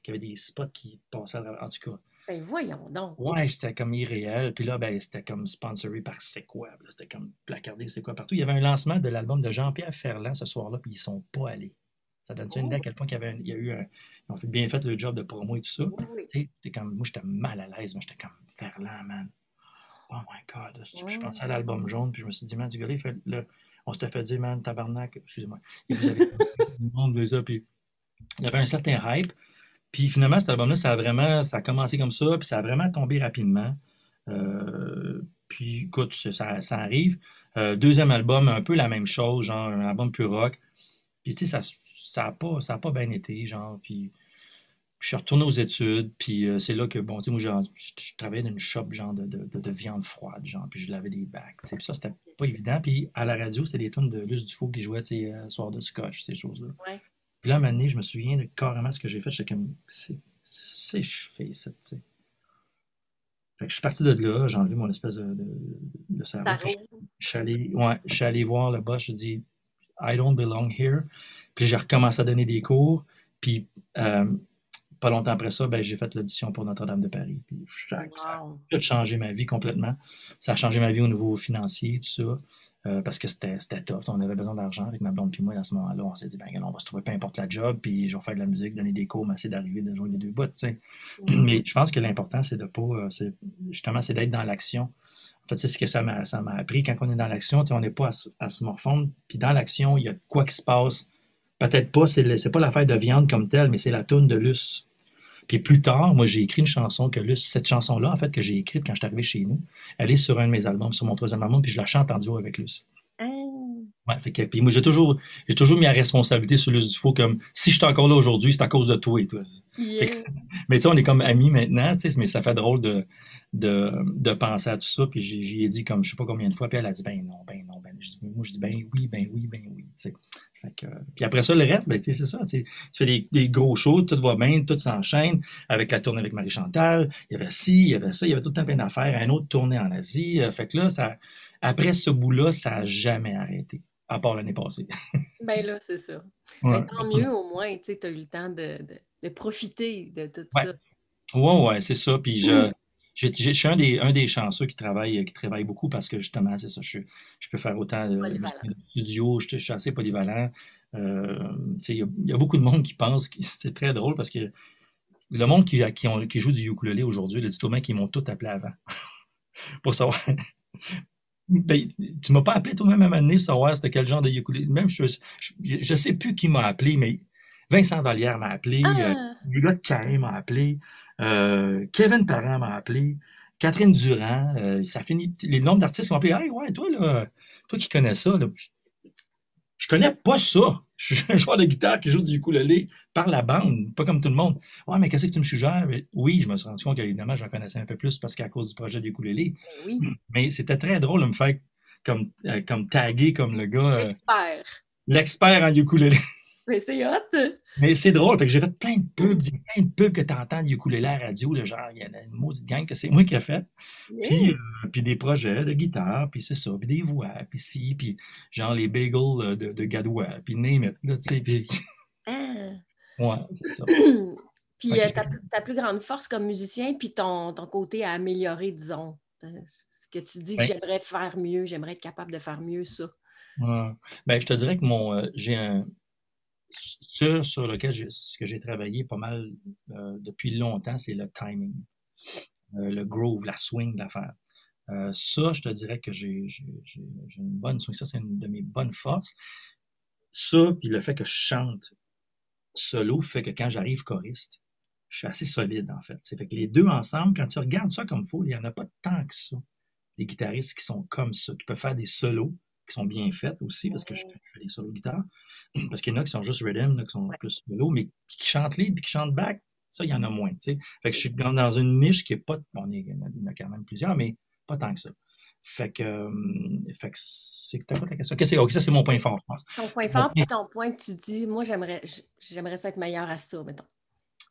qui avait des spots qui passaient à En tout cas, ben voyons donc. Ouais, c'était comme irréel. Puis là, ben, c'était comme sponsoré par C'est quoi. C'était comme placardé C'est quoi partout. Il y avait un lancement de l'album de Jean-Pierre Ferland ce soir-là, puis ils sont pas allés. Ça donne une idée à oh. quel point il y, avait il y a eu un. Ils ont fait bien fait le job de promo et tout ça. Oui. Comme, moi, j'étais mal à l'aise, mais j'étais comme Ferland, man. Oh my God. Je pensais à l'album jaune, puis je me suis dit, man, du gars, il fait le... on s'était fait dire, man, tabarnak, excusez-moi. Et vous avez le monde, ça, puis il y avait un certain hype. Puis finalement, cet album-là, ça a vraiment, ça a commencé comme ça, puis ça a vraiment tombé rapidement. Euh, puis écoute, ça, arrive. Euh, deuxième album, un peu la même chose, genre un album plus rock. Puis tu sais, ça n'a pas, pas bien été, genre. Puis je suis retourné aux études, puis euh, c'est là que, bon, tu sais, moi, je, travaillais dans une shop, genre, de, de, de, viande froide, genre, puis je lavais des bacs, tu sais, puis ça, c'était pas évident. Puis à la radio, c'était des tonnes de Luce Dufault qui jouaient, tu sais, Soir de scotch, ces choses-là. Puis là, à un moment donné, je me souviens de carrément ce que j'ai fait. J'étais comme, c'est je fais ça, tu sais. Fait que je suis parti de là, j'ai enlevé mon espèce de, de, de cerveau. Je, suis allé, ouais, je suis allé voir le boss, je dis I don't belong here. Puis j'ai recommencé à donner des cours. Puis euh, pas longtemps après ça, ben, j'ai fait l'audition pour Notre-Dame de Paris. Puis, Ça a changé ma vie complètement. Ça a changé ma vie au niveau financier, tout ça. Euh, parce que c'était tough. On avait besoin d'argent avec ma blonde puis moi à ce moment-là. On s'est dit, ben, on va se trouver peu importe la job, puis je vais faire de la musique, donner des cours, mais essayer d'arriver, de jouer les deux bouts, tu sais. Mais je pense que l'important, c'est de pas, euh, justement, c'est d'être dans l'action. En fait, c'est ce que ça m'a appris. Quand on est dans l'action, on n'est pas à, se morfondre. Puis dans l'action, il y a quoi qui se passe. Peut-être pas, c'est pas l'affaire de viande comme telle, mais c'est la toune de Luce. Puis plus tard, moi, j'ai écrit une chanson que Luce, cette chanson-là, en fait, que j'ai écrite quand je suis arrivé chez nous, elle est sur un de mes albums, sur mon troisième album, puis je la chante en duo avec Luce. Ah. Ouais, fait que, puis moi, j'ai toujours, j'ai toujours mis la responsabilité sur Luce Dufault comme si je suis encore là aujourd'hui, c'est à cause de toi et toi. mais tu sais, on est comme amis maintenant, tu sais, mais ça fait drôle de, de, de penser à tout ça. Puis j'y ai dit comme je sais pas combien de fois, puis elle a dit ben non, ben non, ben. moi, je dis ben oui, ben oui, ben oui, tu sais puis après ça, le reste, ben, c'est ça. Tu fais des, des, gros shows, tout va bien, tout s'enchaîne. Avec la tournée avec Marie-Chantal, il y avait ci, il y avait ça, il y avait tout le temps plein d'affaires. Un autre tournée en Asie. Euh, fait que là, ça, après ce bout-là, ça n'a jamais arrêté, à part l'année passée. ben là, c'est ça. Mais tant mieux, au moins, tu as eu le temps de, de, profiter de tout ça. Oui, oui, c'est ça. Puis je, je, suis un des, un des chanceux qui travaille, qui travaille beaucoup parce que justement, c'est ça, je, je, peux faire autant de, studio, je, suis assez polyvalent. Euh, il y, a beaucoup de monde qui pense que c'est très drôle parce que le monde qui, qui, ont, qui joue du ukulélé aujourd'hui, le dit qu'ils m'ont tout appelé avant. pour savoir. Ben, tu m'as pas appelé toi-même à un moment donné pour savoir c'était quel genre de ukulélé. Même je, je, sais plus qui m'a appelé, mais Vincent Vallière m'a appelé, euh, ah! le gars de Carré m'a appelé. Euh, Kevin Parent m'a appelé. Catherine Durand. Euh, ça finit. Les nombres d'artistes m'ont appelé. Hey, ouais, toi, là, toi qui connais ça, là, je connais pas ça. Je suis un joueur de guitare qui joue du ukulélé par la bande, pas comme tout le monde. Ouais, mais qu'est-ce que tu me suggères? Oui, je me suis rendu compte qu'évidemment, j'en connaissais un peu plus parce qu'à cause du projet du ukulélé. Ben oui. Mais c'était très drôle de me faire comme, euh, comme taguer comme le gars. L'expert. L'expert en ukulélé. Mais c'est hot! Mais c'est drôle, fait que j'ai fait plein de pubs, plein de pubs que tu entends du ukulélé à la radio, le genre, il y a une maudite gang que c'est moi qui ai fait. Puis, euh, puis des projets de guitare, puis c'est ça, puis des voix, puis si, puis genre les bagels euh, de, de Gadois, puis name it, tu sais, puis... Ah. Ouais, c'est ça. puis euh, ta, plus grande force comme musicien, puis ton, ton côté à améliorer, disons, ce que tu dis que j'aimerais faire mieux, j'aimerais être capable de faire mieux ça. Ouais. Ben, je te dirais que mon, j'ai un ce sur lequel j'ai, travaillé pas mal euh, depuis longtemps, c'est le timing, euh, le groove, la swing d'affaires. Euh, ça, je te dirais que j'ai, une bonne swing. Ça, c'est une de mes bonnes forces. Ça, puis le fait que je chante solo fait que quand j'arrive choriste, je suis assez solide, en fait. C'est fait que les deux ensemble, quand tu regardes ça comme il faut, il n'y en a pas tant que ça. Des guitaristes qui sont comme ça, qui peuvent faire des solos qui sont bien faits aussi, parce que je, fais des solos guitare. Parce qu'il y en a qui sont juste rhythm, qui sont plus solo, mais qui chantent lead puis qui chantent back, ça, il y en a moins. sais. Fait que je suis dans une niche qui est pas. Bon, il y en a quand même plusieurs, mais pas tant que ça. Fait que, euh, fait que c'est quoi ta question? Okay, ça, c'est mon point fort, je pense. Ton point fort, puis ton point que tu dis, moi, j'aimerais, j'aimerais ça être meilleur à ça, mettons.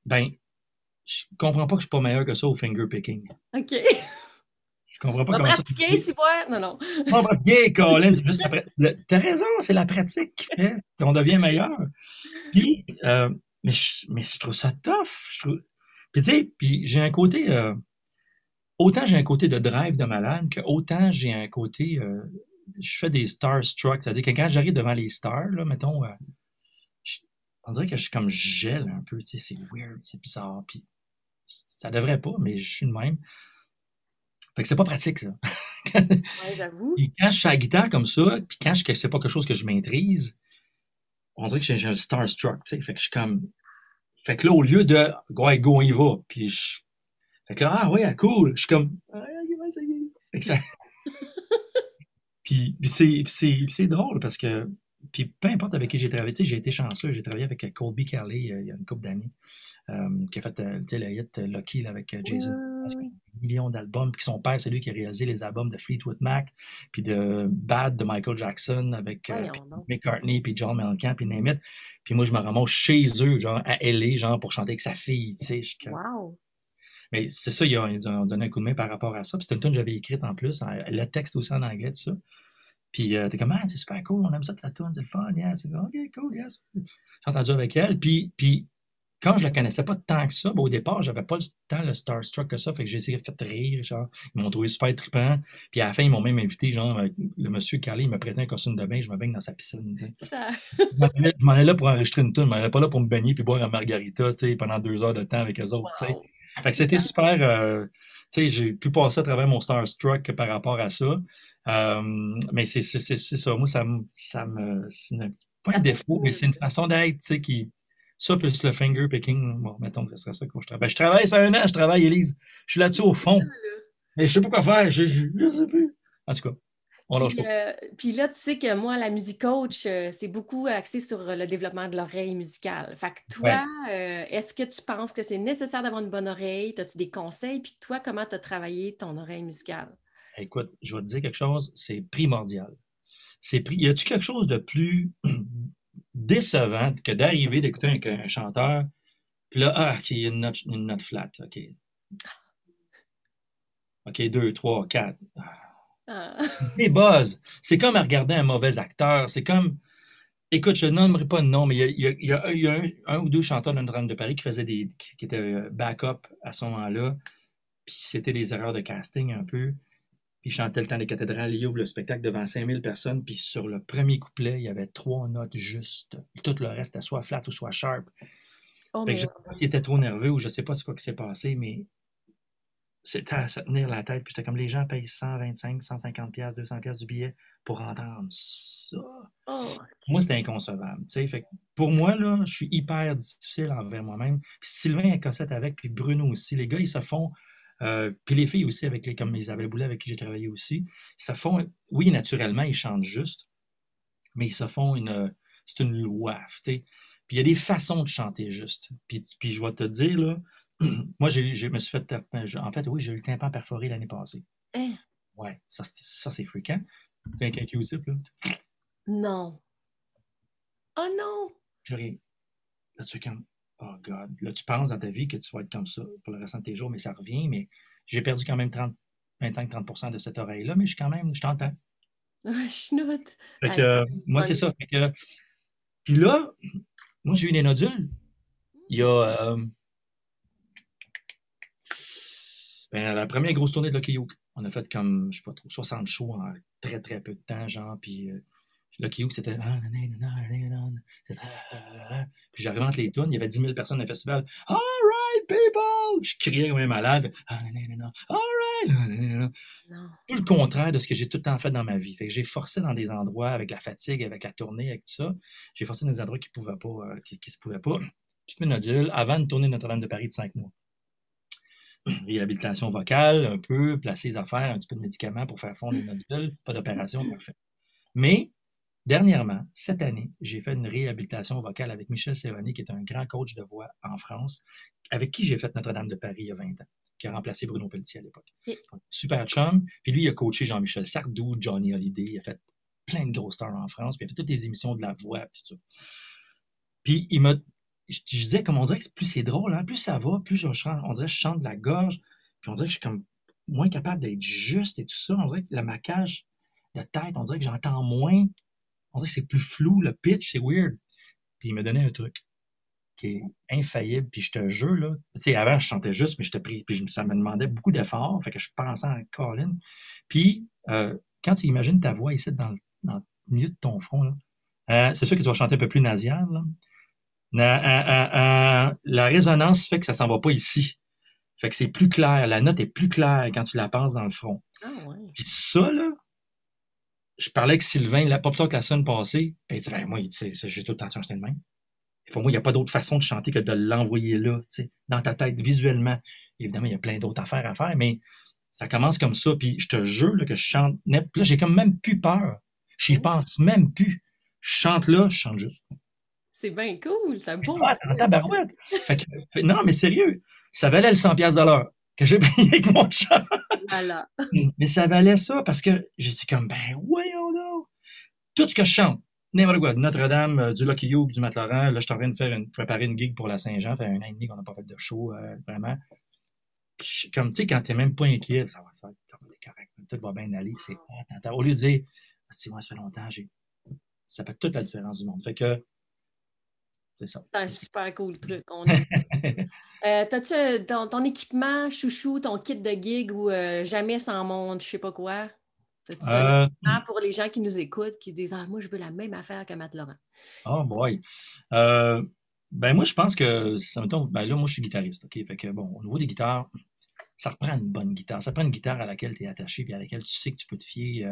Ben, je comprends pas que je suis pas meilleur que ça au finger picking. OK. Comprends pas comment pratiquer, ça. si. Non, non. Pas pratiquer, Colin, c'est juste la T'as raison, c'est la pratique qui fait qu'on devient meilleur. Puis, euh, mais, je, mais je trouve ça tough. Je trouve... Puis, tu sais, puis j'ai un côté. Euh, autant j'ai un côté de drive de malade que autant j'ai un côté. Euh, je fais des starstruck. C'est-à-dire que quand j'arrive devant les stars, là, mettons. on dirait que je suis comme gel un peu, tu sais, c'est weird, c'est bizarre. Puis ça devrait pas, mais je suis de même. Fait que c'est pas pratique, ça. ouais, j'avoue. Puis quand je suis à la guitare comme ça, puis quand je c'est pas quelque chose que je maîtrise, on dirait que j'ai un starstruck, tu sais. Fait que je suis comme. Fait que là, au lieu de go, go, on y va, puis je. Fait que là, ah ouais, cool. Je suis comme. Fait que ça. puis, puis c'est drôle parce que. Puis peu importe avec qui j'ai travaillé, tu sais, j'ai été chanceux, j'ai travaillé avec Colby Kelly euh, il y a une couple d'années. Euh, qui a fait euh, le hit euh, Lucky avec Jason. Millions d'albums. Puis son père, c'est lui qui a réalisé les albums de Fleetwood Mac, puis de Bad de Michael Jackson avec McCartney, puis John Mellencamp, puis Name Puis moi, je me ramasse chez eux, genre à LA, genre pour chanter avec sa fille, tu sais. Wow! Mais c'est ça, ils ont, donné un coup de main par rapport à ça. Puis c'était une tune que j'avais écrite en plus, le texte aussi en anglais, tout ça. Puis t'es comme, ah, c'est super cool, on aime ça, la tune, c'est le fun, yeah, c'est OK, cool, yes. J'ai entendu avec elle. Puis, puis quand je la connaissais pas tant que ça, ben, au départ, j'avais pas tant le starstruck que ça, fait que j'ai essayé de faire rire, genre, ils m'ont trouvé super trippant, puis à la fin, ils m'ont même invité, genre, le monsieur Calais, il m'a prêté un costume de bain, je me baigne dans sa piscine, je m'en allais là pour enregistrer une tune, je m'en allais pas là pour me baigner puis boire un margarita, tu sais, pendant deux heures de temps avec eux autres, tu sais. Fait que c'était super, euh, tu sais, j'ai pu passer à travers mon starstruck par rapport à ça. Euh, mais c'est ça, moi, ça me, ça me, c'est pas un défaut, mais c'est une façon d'être, tu sais, qui, ça, plus le finger picking, bon, mettons que ce serait ça que je travaille. Ben, je travaille, ça un an, je travaille, Elise. Je suis là-dessus au fond. Mais je sais pas quoi faire, je, je, sais plus. En tout cas. On puis, euh, puis, là, tu sais que moi, la musique coach, euh, c'est beaucoup axé sur le développement de l'oreille musicale. Fait que toi, euh, est-ce que tu penses que c'est nécessaire d'avoir une bonne oreille? As-tu des conseils? Puis toi, comment tu as travaillé ton oreille musicale? Écoute, je vais te dire quelque chose, c'est primordial. C'est pri... Y a-tu quelque chose de plus décevant que d'arriver d'écouter un, chanteur, puis là, ah, OK, il y a une note, une note flat, OK. OK, deux, trois, quatre. Ah. Et buzz. C'est comme à regarder un mauvais acteur. C'est comme. Écoute, je nommerai pas de nom, mais il y a, y a, un, ou deux chanteurs de Notre-Dame de Paris qui faisaient des. qui étaient euh, backup à ce moment-là. Puis c'était des erreurs de casting un peu. Puis il chantait le temps des cathédrales, il ouvre le spectacle devant 5000 personnes, puis sur le premier couplet, il y avait trois notes justes. Tout le reste, était soit flat ou soit sharp. Oh, fait que je sais pas s'il était trop nerveux ou je sais pas ce qui s'est passé, mais c'était à se tenir la tête. Puis j'étais comme les gens payent 125, 150 pièces, 200 pièces du billet pour entendre ça. Oh. Moi, c'était inconcevable. Fait pour moi, là, je suis hyper difficile envers moi-même. Puis Sylvain a Cossette avec, puis Bruno aussi. Les gars, ils se font euh, puis les filles aussi, avec les, comme Isabelle Boulet, avec qui j'ai travaillé aussi, ça font, oui, naturellement, ils chantent juste, mais ils se font une, c'est une loi, tu sais. Puis il y a des façons de chanter juste. Puis, puis je vais te dire, là, moi, je me suis fait, en fait, oui, j'ai eu le tympan perforé l'année passée. Hein? Ouais, ça, ça c'est fréquent. T'as un Q-tip, là? Non. Oh non! Puis là, tu fais comme, oh God, là, tu penses dans ta vie que tu vas être comme ça pour le restant de tes jours, mais ça revient. Mais j'ai perdu quand même 25-30% de cette oreille-là, mais je suis quand même, je t'entends. je note. Fait que, moi, c'est ça. Fait que, puis là, moi, j'ai eu des nodules. Il y a. Euh, ben, la première grosse tournée de Lucky on a fait comme, je sais pas trop, 60 shows en très, très peu de temps, genre, puis euh, Lucky Luke, c'était. Puis j'arrive entre les tunes, il y avait 10 000 personnes dans le festival. All right, people! Je criais comme un malade. Ah, All right! Non. Tout le contraire de ce que j'ai tout le temps fait dans ma vie. Fait que j'ai forcé dans des endroits avec la fatigue, avec la tournée, avec tout ça. J'ai forcé dans des endroits qui ne pouvaient pas, euh, qui, qui se pouvaient pas. Petite nodule avant de tourner Notre-Dame de Paris de 5 mois réhabilitation vocale, un peu, placer les affaires, un petit peu de médicaments pour faire fondre les nodules, pas d'opération, parfait. Mais, dernièrement, cette année, j'ai fait une réhabilitation vocale avec Michel Serroni, qui est un grand coach de voix en France, avec qui j'ai fait Notre-Dame de Paris il y a 20 ans, qui a remplacé Bruno Pelletier à l'époque. Super chum. Puis lui, il a coaché Jean-Michel Sardou, Johnny Hallyday, il a fait plein de gros stars en France, puis il a fait toutes les émissions de la voix, tout ça. Puis il m'a je, disais, comme on dirait que plus c'est drôle, hein, plus ça va, plus je chante, on dirait que je chante de la gorge, puis on dirait que je suis comme moins capable d'être juste et tout ça. On dirait que le maquage de tête, on dirait que j'entends moins. On dirait que c'est plus flou, le pitch, c'est weird. Puis il m'a donné un truc qui est infaillible, puis je te jure, là, tu sais, avant, je chantais juste, mais je te pris, puis ça me demandait beaucoup d'efforts, fait que je pensais en Colin. Puis, euh, quand tu imagines ta voix ici dans, le milieu de ton front, là, euh, c'est sûr que tu vas chanter un peu plus nasal, là, la résonance fait que ça s'en va pas ici. Fait que c'est plus clair. La note est plus claire quand tu la penses dans le front. Ah ouais. Puis ça, là, je parlais avec Sylvain, là, pas plus tard que la semaine passée, puis il dit, ben, moi, j'ai tout le temps chanté de même. Et pour moi, il n'y a pas d'autre façon de chanter que de l'envoyer là, tu sais, dans ta tête, visuellement. Évidemment, il y a plein d'autres affaires à faire, mais ça commence comme ça, puis je te jure là, que je chante. Là, j'ai comme même plus peur. J'y oh. pense même plus. Je chante là, je chante juste. C'est bien cool, ça beau. Ah, t'as barouette. non, mais sérieux, ça valait le 100 pièces de l'heure que j'ai payé avec mon chat. Voilà. Mais ça valait ça parce que j'ai dit comme, ben voyons donc. Tout ce que je chante, n'importe quoi, Notre-Dame, euh, du Lucky Yoke, du Matlaurent, là, je suis en train de faire une, préparer une gig pour la Saint-Jean, fait un an et demi qu'on n'a pas fait de show, euh, vraiment. comme, tu sais, quand t'es même pas inquiet, ça va, ça va, être correct, tout va bien aller, c'est Au lieu de dire, ah, si moi, ça fait longtemps, j'ai, ça fait toute la différence du monde. Fait que, c'est ça. C'est un super cool truc. euh, T'as-tu ton, ton, équipement chouchou, ton kit de gig ou euh, jamais sans montre, je sais pas quoi? Euh, pour les gens qui nous écoutent, qui disent Ah, moi, je veux la même affaire que Matt Laurent? Oh boy. Ben moi, je pense que ça me tombe. Ben là, moi, je suis guitariste. OK? Fait que bon, au niveau des guitares, ça reprend une bonne guitare. Ça prend une guitare à laquelle tu es attaché et à laquelle tu sais que tu peux te fier,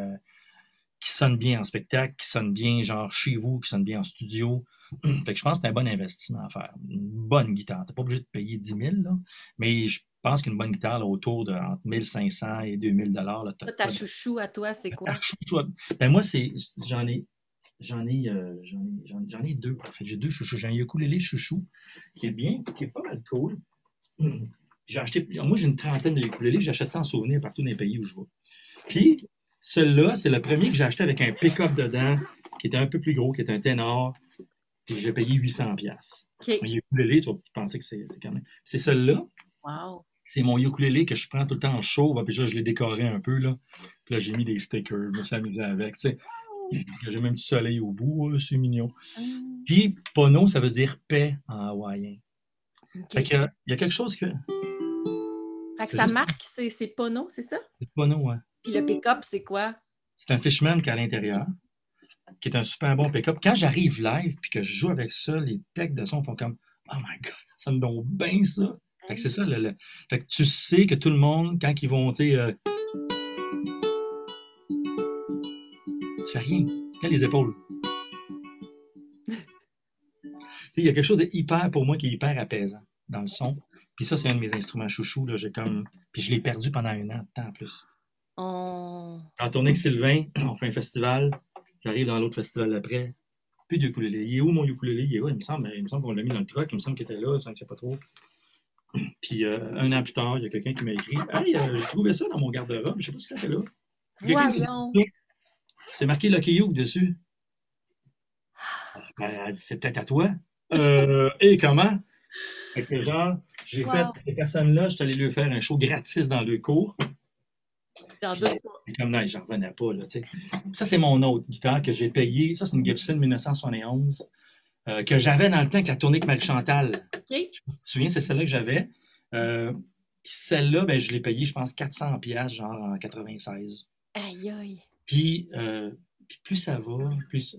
qui sonne bien en spectacle, qui sonne bien genre chez vous, qui sonne bien en studio. fait que je pense que c'est un bon investissement à faire. Une bonne guitare. Tu n'es pas obligé de payer 10 000, là, mais je pense qu'une bonne guitare, là, autour de entre 1500 et 2000 dollars. Ta chouchou à toi, c'est quoi? Ben moi, c'est j'en ai j'en ai, euh, j'en ai, deux. En fait, j'ai deux chouchous. J'ai un ukulélé chouchou qui est bien, qui est pas mal cool. J'ai acheté, moi, j'ai une trentaine de ukulélés. J'achète ça en souvenir partout dans les pays où je vais. Puis, celui-là, c'est le premier que j'ai acheté avec un pick-up dedans, qui était un peu plus gros, qui était un ténor, j'ai payé 800 pièces. Okay. Mon ukulélé, tu vas penser que c'est quand même... C'est celle-là. Wow. C'est mon ukulélé que je prends tout le temps en show. Puis là, je l'ai décoré un peu. Là. Puis là, j'ai mis des stickers. Je me suis amusé avec. Tu sais. J'ai même du soleil au bout. c'est mignon. Mm. Puis, Pono, ça veut dire paix en hawaïen. Fait qu'il y, a quelque chose que... Fait que sa marque, c'est Pono, c'est ça? C'est Pono, ouais. Puis le pick-up, c'est quoi? C'est un Fishman qui est à l'intérieur qui est un super bon pick-up. Quand j'arrive live puis que je joue avec ça, les techs de son font comme Oh my god, ça me donne bien ça. Fait que c'est ça. Le, Fait que tu sais que tout le monde, quand ils vont, tu sais, euh... tu fais rien. Regarde les épaules. il y a quelque chose de hyper, pour moi, qui est hyper apaisant dans le son. Puis ça, c'est un de mes instruments chouchous. Là, j'ai comme... Puis je l'ai perdu pendant un an de temps en plus. On est avec Sylvain, on fait un festival, J'arrive dans l'autre festival après. Plus de ukulélé. Il est où mon ukulélé? Il est où? Il me semble, il me semble qu'on l'a mis dans le truck. Il me semble qu'il était là, ça ne sais pas trop. Puis euh, un an plus tard, il y a quelqu'un qui m'a écrit Hey, euh, j'ai trouvé ça dans mon garde-robe. Je ne sais pas si ça fait là. Voyons. C'est marqué Lucky You dessus. Ben, elle dit C'est peut-être à toi. Euh, et comment? Fait que genre, j'ai fait ces personnes-là, je suis allé lui faire un show gratis dans le cours. C'est comme là, j'en revenais pas. Là, ça, c'est mon autre guitare que j'ai payée. Ça, c'est une Gibson 1971 euh, que j'avais dans le temps avec la tournée avec Marie Chantal. Je te souviens, c'est celle-là que j'avais. Euh, celle-là, ben, je l'ai payée, je pense, 400 pièces genre en 96. Aïe, aïe. Puis, euh, puis plus ça va, plus...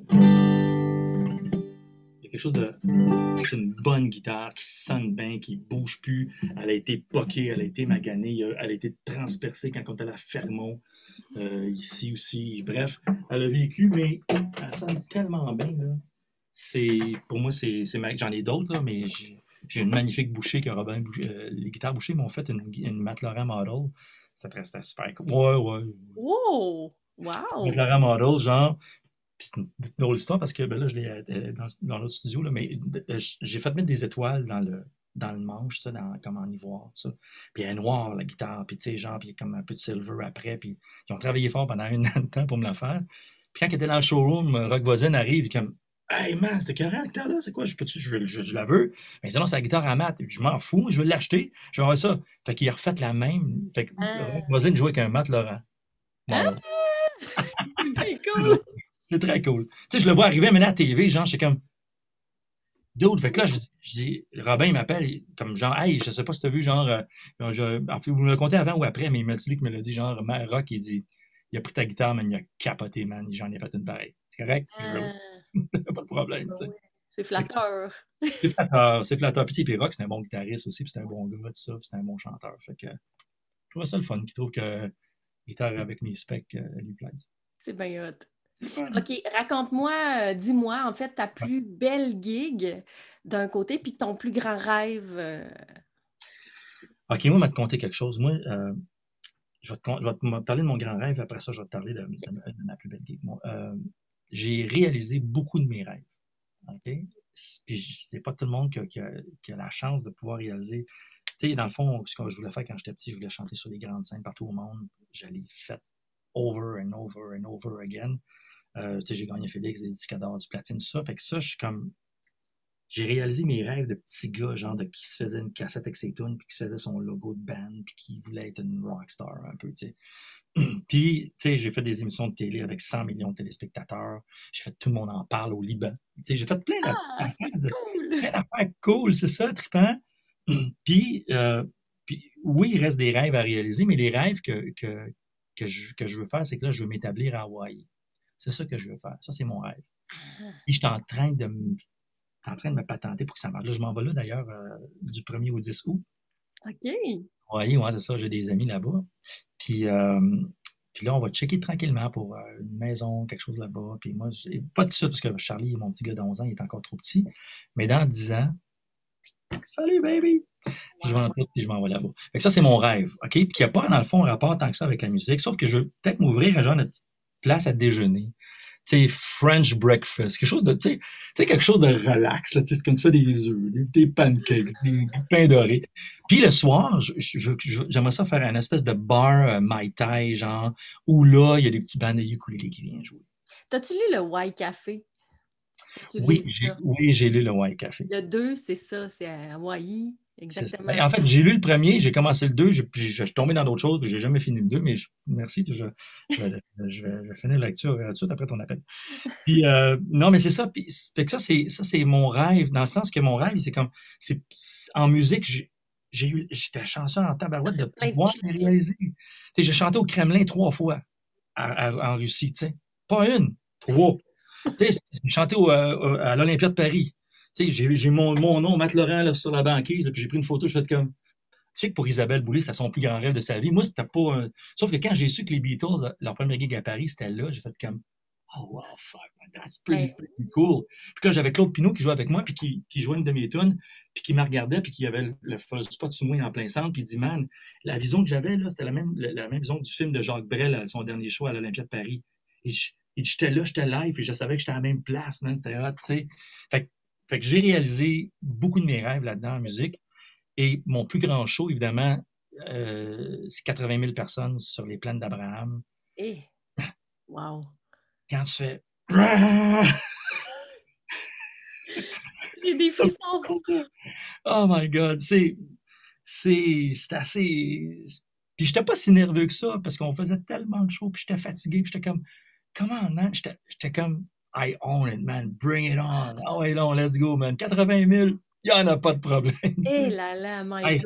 Quelque chose de. C'est une bonne guitare qui sonne bien, qui bouge plus. Elle a été poquée, elle a été maganée, elle a été transpercée quand on était à la Fermont. Euh, ici aussi. Bref, elle a vécu, mais elle sonne tellement bien. C'est, pour moi, c'est, j'en ai d'autres, mais j'ai, une magnifique bouchée que Robin euh, les guitares bouchées m'ont fait une, une Matt Laurent Model. C'était, super cool. Ouais, ouais. Wow! Wow! Matt Laurent Model, genre. Puis c'est une drôle histoire parce que ben là, je l'ai euh, dans, dans l'autre studio, là, mais j'ai fait mettre des étoiles dans le, dans le manche, ça, dans, comme en ivoire, ça. Puis elle est noire, la guitare, puis tu sais, genre, puis comme un peu de silver après, puis ils ont travaillé fort pendant un an de temps pour me la faire. Puis quand elle était dans le showroom, Rock Voisine arrive, comme, Hey man, c'était carré la guitare-là, c'est quoi? Je, peux je, je, la veux. Mais sinon, c'est la guitare à mat. Je m'en fous, je veux l'acheter. Je vais avoir ça. Fait qu'il a refait la même. Fait que ah. Rock Voisine jouait avec un mat Laurent. Ah! c'est cool. C'est très cool. Tu sais, je le vois arriver maintenant à la TV, genre, je suis comme, D'autres. Fait que là, je, dis, Robin, il m'appelle, comme genre, hey, je sais pas si tu as vu, genre, euh, je, vous me le comptez avant ou après, mais il m'a dit me l'a dit, genre, Rock, il dit, il a pris ta guitare, mais il a capoté, man, j'en ai fait une pareille. C'est correct? Ah. pas de problème, tu sais. C'est flatteur. c'est flatteur, c'est flatteur. Puis, puis Rock, c'est un bon guitariste aussi, puis c'est un bon gars, tout ça, puis c'est un bon chanteur. Fait que, je trouve ça le fun, qui trouve que guitare avec mes specs euh, lui plaise. C'est bien hot. OK, raconte-moi, euh, dis-moi, en fait, ta plus belle gig d'un côté, puis ton plus grand rêve. Euh. OK, moi, je vais te conter quelque chose. Moi, euh, je, vais te, parler de mon grand rêve, après ça, je vais te parler de, ma plus belle gig. j'ai réalisé beaucoup de mes rêves. OK? Puis, c'est pas tout le monde qui a, la chance de pouvoir réaliser. Tu sais, dans le fond, ce que je voulais faire quand j'étais petit, je voulais chanter sur les grandes scènes partout au monde. Je l'ai fait over and over and over again. Euh, j'ai gagné Félix des disques d'or, du platine, tout ça. Fait que ça, je suis comme. J'ai réalisé mes rêves de petit gars, genre de qui se faisait une cassette avec ses tunes, puis qui se faisait son logo de band, puis qui voulait être une rockstar un peu, tu sais. puis, tu sais, j'ai fait des émissions de télé avec 100 millions de téléspectateurs. J'ai fait Tout le monde en parle au Liban. Tu sais, j'ai fait plein ah, d'affaires. Cool. cool, c'est ça, trippant. puis, euh, puis, oui, il reste des rêves à réaliser, mais les rêves que, que, que, je, que je veux faire, c'est que là, je veux m'établir à Hawaï. C'est ça que je veux faire. Ça, c'est mon rêve. Ah. Puis je suis en train de me, en train de me patenter pour que ça marche. Là, je m'en vais là d'ailleurs euh, du 1er au 10 août. OK. Oui, ouais, c'est ça. J'ai des amis là-bas. Puis, euh, puis là, on va checker tranquillement pour euh, une maison, quelque chose là-bas. Puis moi, pas de ça, parce que Charlie, mon petit gars de 11 ans, il est encore trop petit. Mais dans 10 ans, salut baby! Je vais en et je m'en vais là-bas. ça, c'est mon rêve. OK? Puis qui n'a pas, dans le fond, un rapport tant que ça avec la musique. Sauf que je veux peut-être m'ouvrir à genre une petite place à déjeuner. Tu sais, French breakfast, quelque chose de, tu sais, quelque chose de relax, là, tu sais, comme tu fais des œufs, des, pancakes, des pains dorés. Puis le soir, j'aimerais ça faire un espèce de bar euh, Mai Tai, genre, où là, il y a des petits bandes de ukulélé qui viennent jouer. T'as-tu lu le White Café? Oui, j'ai lu le White Café. Le 2, c'est ça, c'est à Hawaï. Exactement. En fait, j'ai lu le premier, j'ai commencé le 2, je, suis tombé dans d'autres choses, puis j'ai jamais fini le 2, mais merci, je, je, vais, finir la lecture tout de suite après ton appel. Puis, euh, non, mais c'est ça, puis que ça, c'est, ça, c'est mon rêve, dans le sens que mon rêve, c'est comme, c'est, en musique, j'ai eu, j'étais chanceux en tabarouette de pouvoir les réaliser. j'ai chanté au Kremlin trois fois en Russie, tu sais. Pas une, trois. Tu sais, j'ai chanté euh, à l'Olympia de Paris sais, j'ai mon, mon, nom, Matt Laurent, là, sur la banquise, puis j'ai pris une photo, je fais comme. Tu sais que pour Isabelle Boulay, c'était son plus grand rêve de sa vie. Moi, c'était pas un... Sauf que quand j'ai su que les Beatles, leur première gig à Paris, c'était là, j'ai fait comme. Oh wow, fuck, man, that's pretty, cool. Puis là, j'avais Claude Pinot qui jouait avec moi, puis qui, qui jouait une de mes tunes, puis qui me regardait, puis qui avait le, spot sous moi en plein centre, puis il dit, man, la vision que j'avais, là, c'était la même, la, même vision du film de Jacques Brel, son dernier show à l'Olympia de Paris. Et j'étais là, j'étais live, et je savais que j'étais à la même place, man, c'était hot, tu sais. Fait fait que j'ai réalisé beaucoup de mes rêves là-dedans en musique. Et mon plus grand show, évidemment, euh, c'est 80 000 personnes sur les plaines d'Abraham. Eh! Wow! Quand tu fais. Les des frissons! Oh my God! C'est. C'est assez. Puis j'étais pas si nerveux que ça parce qu'on faisait tellement de shows, puis j'étais fatigué, puis j'étais comme. Comment, man? J'étais comme. I own it, man. Bring it on. Ah ouais, non, let's go, man. 80 000, il n'y en a pas de problème. Eh là là, my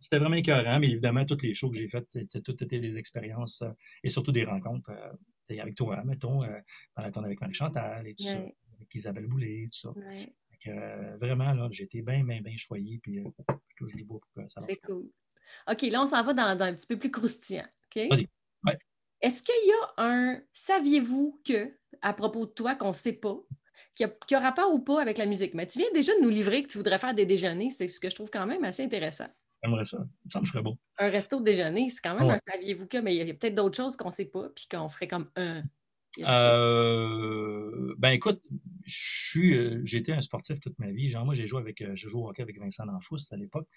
C'était vraiment écœurant, mais évidemment, toutes les shows que j'ai faites, c'est tout été des expériences euh, et surtout des rencontres euh, avec toi, mettons, euh, dans la tournée avec Marie-Chantal et tout ça, avec Isabelle Boulay, tout ça. euh, vraiment, là, j'ai été bien, bien, bien choyé, puis je touche du bois pour que ça marche. C'est cool. OK, là, on s'en va dans, dans un petit peu plus croustillant. OK? Vas-y. Ouais. Est-ce qu'il y a un saviez-vous que, à propos de toi, qu'on ne sait pas, qui a, qui a rapport ou pas avec la musique? Mais tu viens déjà de nous livrer que tu voudrais faire des déjeuners. C'est ce que je trouve quand même assez intéressant. J'aimerais ça. Ça me serais beau. Un resto de déjeuner, c'est quand même Ouais. un saviez-vous que, mais il y a peut-être d'autres choses qu'on ne sait pas, puis qu'on ferait comme un. Euh, ben écoute, je euh, j'ai été un sportif toute ma vie. Genre, moi, j'ai joué avec, euh, j'ai joué au hockey avec Vincent D'Anfous à l'époque,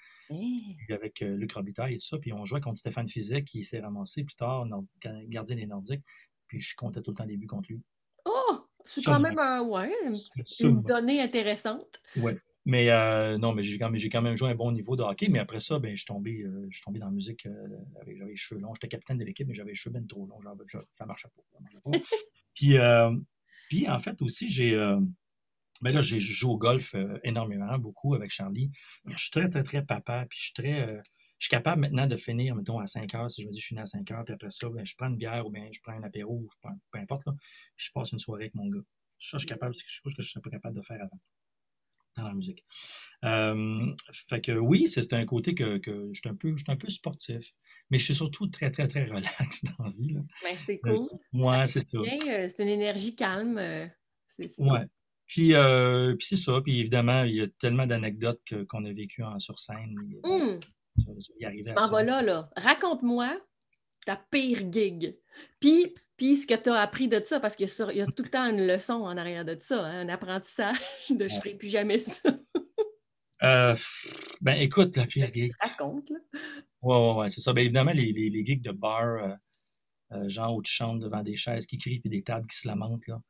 puis avec Luc Robitaille et tout ça, puis on jouait contre Stéphane Fizet qui s'est ramassé plus tard, nord- gardien des Nordiques, puis je comptais tout le temps des buts contre lui. Oh! C'est quand je- même un, ouais, une donnée intéressante. Ouais. Mais euh, non, mais j'ai quand, même- j'ai quand même joué un bon niveau de hockey, mais après ça, ben, je suis tombé, euh, je suis tombé dans la musique euh, avec j'avais les cheveux longs. J'étais capitaine de l'équipe, mais j'avais les cheveux bien trop longs. Genre, ça, ça marchait pas. puis, euh, puis en fait aussi, j'ai ben là, j'ai joué au golf énormément, beaucoup avec Charlie. Je suis très, très, très papa, puis je suis très. je suis capable maintenant de finir, mettons, à 5 heures, si je me dis je suis né à 5 heures, puis après ça, ben, je prends une bière ou bien je prends un apéro, ou je prends- peu importe, là, puis je passe une soirée avec mon gars. Ça, je suis capable, c'est quelque chose que je ne serais pas capable de faire avant dans la musique. Euh, fait que oui, c'est un côté que, que je suis un peu, je suis un peu sportif, mais je suis surtout très, très, très relax dans la vie. Ben, c'est Euh, cool. Ouais, c'est ça. Euh, c'est une énergie calme. c'est c'est Ouais. Puis, euh, puis c'est ça. Puis évidemment, il y a tellement d'anecdotes qu'on a vécues en sur scène. Ça, ça, il arrivait à m'en ça. va là, là. Raconte-moi ta pire gig. Puis, puis ce que tu as appris de ça, parce qu'il y, y a tout le temps une leçon en arrière de ça, hein, un apprentissage de je ne ferai plus jamais ça. Euh, ben écoute, la pire gig. se raconte, là? Ouais, ouais, ouais, c'est ça. Ben évidemment, les, les, les gigs de bar, euh, euh, genre où tu chantes devant des chaises qui crient puis des tables qui se lamentent, là.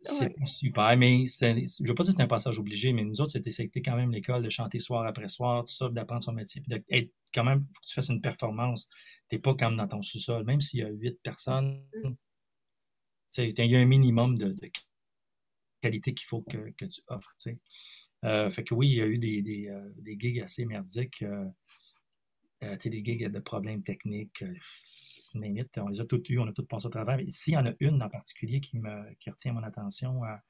C'est Ouais. super, mais je veux pas dire que c'est un passage obligé, mais nous autres, c'était quand même l'école de chanter soir après soir, tout ça, d'apprendre son métier, puis d'être quand même, faut que tu fasses une performance. T'es pas comme dans ton sous-sol, même s'il y a huit personnes, Mm. il y a un minimum de, de qualité qu'il faut que, que tu offres. Euh, fait que oui, il y a eu des, des, euh, des gigs assez merdiques, euh, des gigs de problèmes techniques, limite, on les a toutes eues, on a toutes passé au travers. Mais s'il y en a une en particulier qui, me, qui retient mon attention, moi,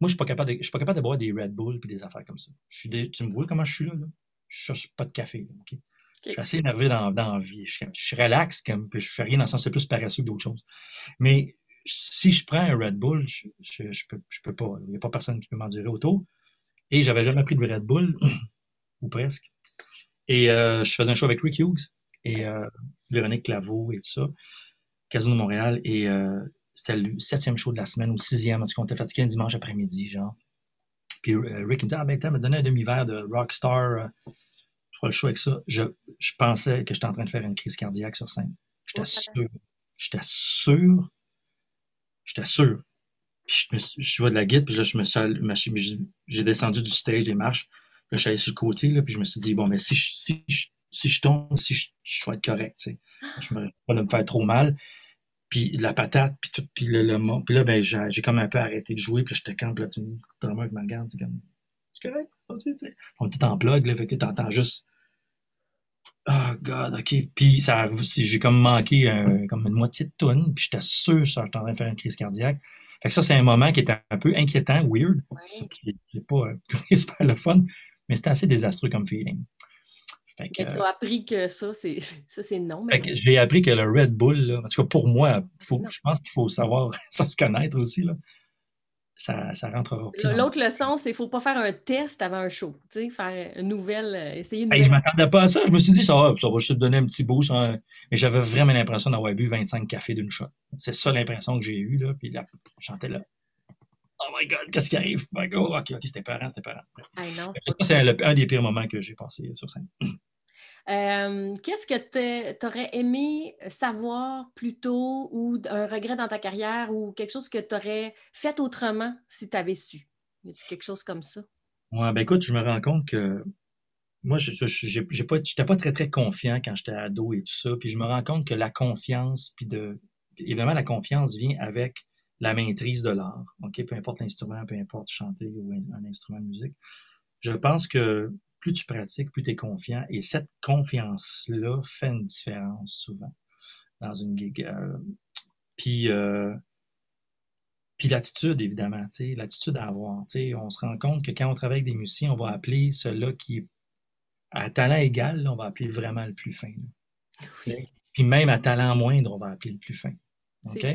je ne suis, pas capable de- boire des Red Bull et des affaires comme ça. Je suis des- tu me vois comment je suis là? là? Je cherche pas de café. là, Je suis assez énervé dans, dans la vie. Je, je suis relax, comme, puis je fais rien dans le sens, c'est plus paresseux que d'autres choses. Mais si je prends un Red Bull, je, je, je peux, pas. Il n'y a pas personne qui peut m'endurer autour. Et j'avais jamais pris de Red Bull, ou presque. Et euh, je faisais un show avec Rick Hughes et euh, Véronique Claveau et tout ça, Casino de Montréal. Et euh, c'était le septième show de la semaine ou sixième. En tout cas, on était fatigué un dimanche après-midi, genre. Puis euh, Rick me dit Ah, ben, t'as me donné un demi-verre de Rockstar. Le show avec ça. Je, je pensais que j'étais en train de faire une crise cardiaque sur scène. J'étais sûr. J'étais sûr. J'étais sûr. Puis je, me suis- je vois de la guide, puis là, je me suis, j'ai descendu du stage, des marches. Puis là, je suis allé sur le côté, là, puis je me suis dit, bon, mais si je, si je, si je tombe, si je, je vais être correct, tu sais. Je me pas de me faire trop mal. Puis de la patate, puis tout, puis le, le. Puis là, ben, j'ai comme un peu arrêté de jouer, puis j'étais comme, puis là, tu me drummer avec ma garde, c'est comme, c'est correct, tu sais. On était en plug, là, fait que t'entends juste, oh, God, OK. Puis ça, j'ai comme manqué un- comme une moitié de tonne, puis j'étais sûr que j'étais en train de faire une crise cardiaque. Fait que ça, c'est un moment qui était un peu inquiétant, weird. Ouais. C'est pas euh, super le fun, mais c'était assez désastreux comme feeling. Fait que, Mais tu as appris que ça, c'est ça, c'est non. fait Mais que j'ai appris que le Red Bull, là, en tout cas pour moi, faut, Non. je pense qu'il faut savoir, sans se connaître aussi, là, ça, ça rentrera L'autre leçon, c'est qu'il ne faut pas faire un test avant un show. Faire une nouvelle, euh, essayer une Hey, je nouvelle. m'attendais pas à ça. Je me suis dit, ça va, ça va juste te donner un petit boost. hein. Mais j'avais vraiment l'impression d'avoir bu 25 cafés d'une shot. C'est ça l'impression que j'ai eue, là. Puis là, je chantais là. Oh my God, qu'est-ce qui arrive? Oh my God, ok, ok, c'était parent, c'était parent. C'est le- un des pires moments que j'ai passé sur scène. Euh, Qu'est-ce que tu aurais aimé savoir plus tôt ou un regret dans ta carrière ou quelque chose que tu aurais fait autrement si tu avais su? Y a-t-il quelque chose comme ça? Ouais, ben écoute, je me rends compte que moi, je j'étais pas très, très confiant quand j'étais ado et tout ça. Puis je me rends compte que la confiance, puis de. Évidemment, la confiance vient avec la maîtrise de l'art. OK? Peu importe l'instrument, peu importe chanter ou un, un instrument de musique. Je pense que plus tu pratiques, plus tu es confiant. Et cette confiance-là fait une différence souvent dans une gig. Euh, puis, euh, Puis l'attitude, évidemment, l'attitude à avoir. On se rend compte que quand on travaille avec des musiciens, on va appeler celui-là qui est à talent égal, on va appeler vraiment le plus fin. Puis même à talent moindre, on va appeler le plus fin. OK?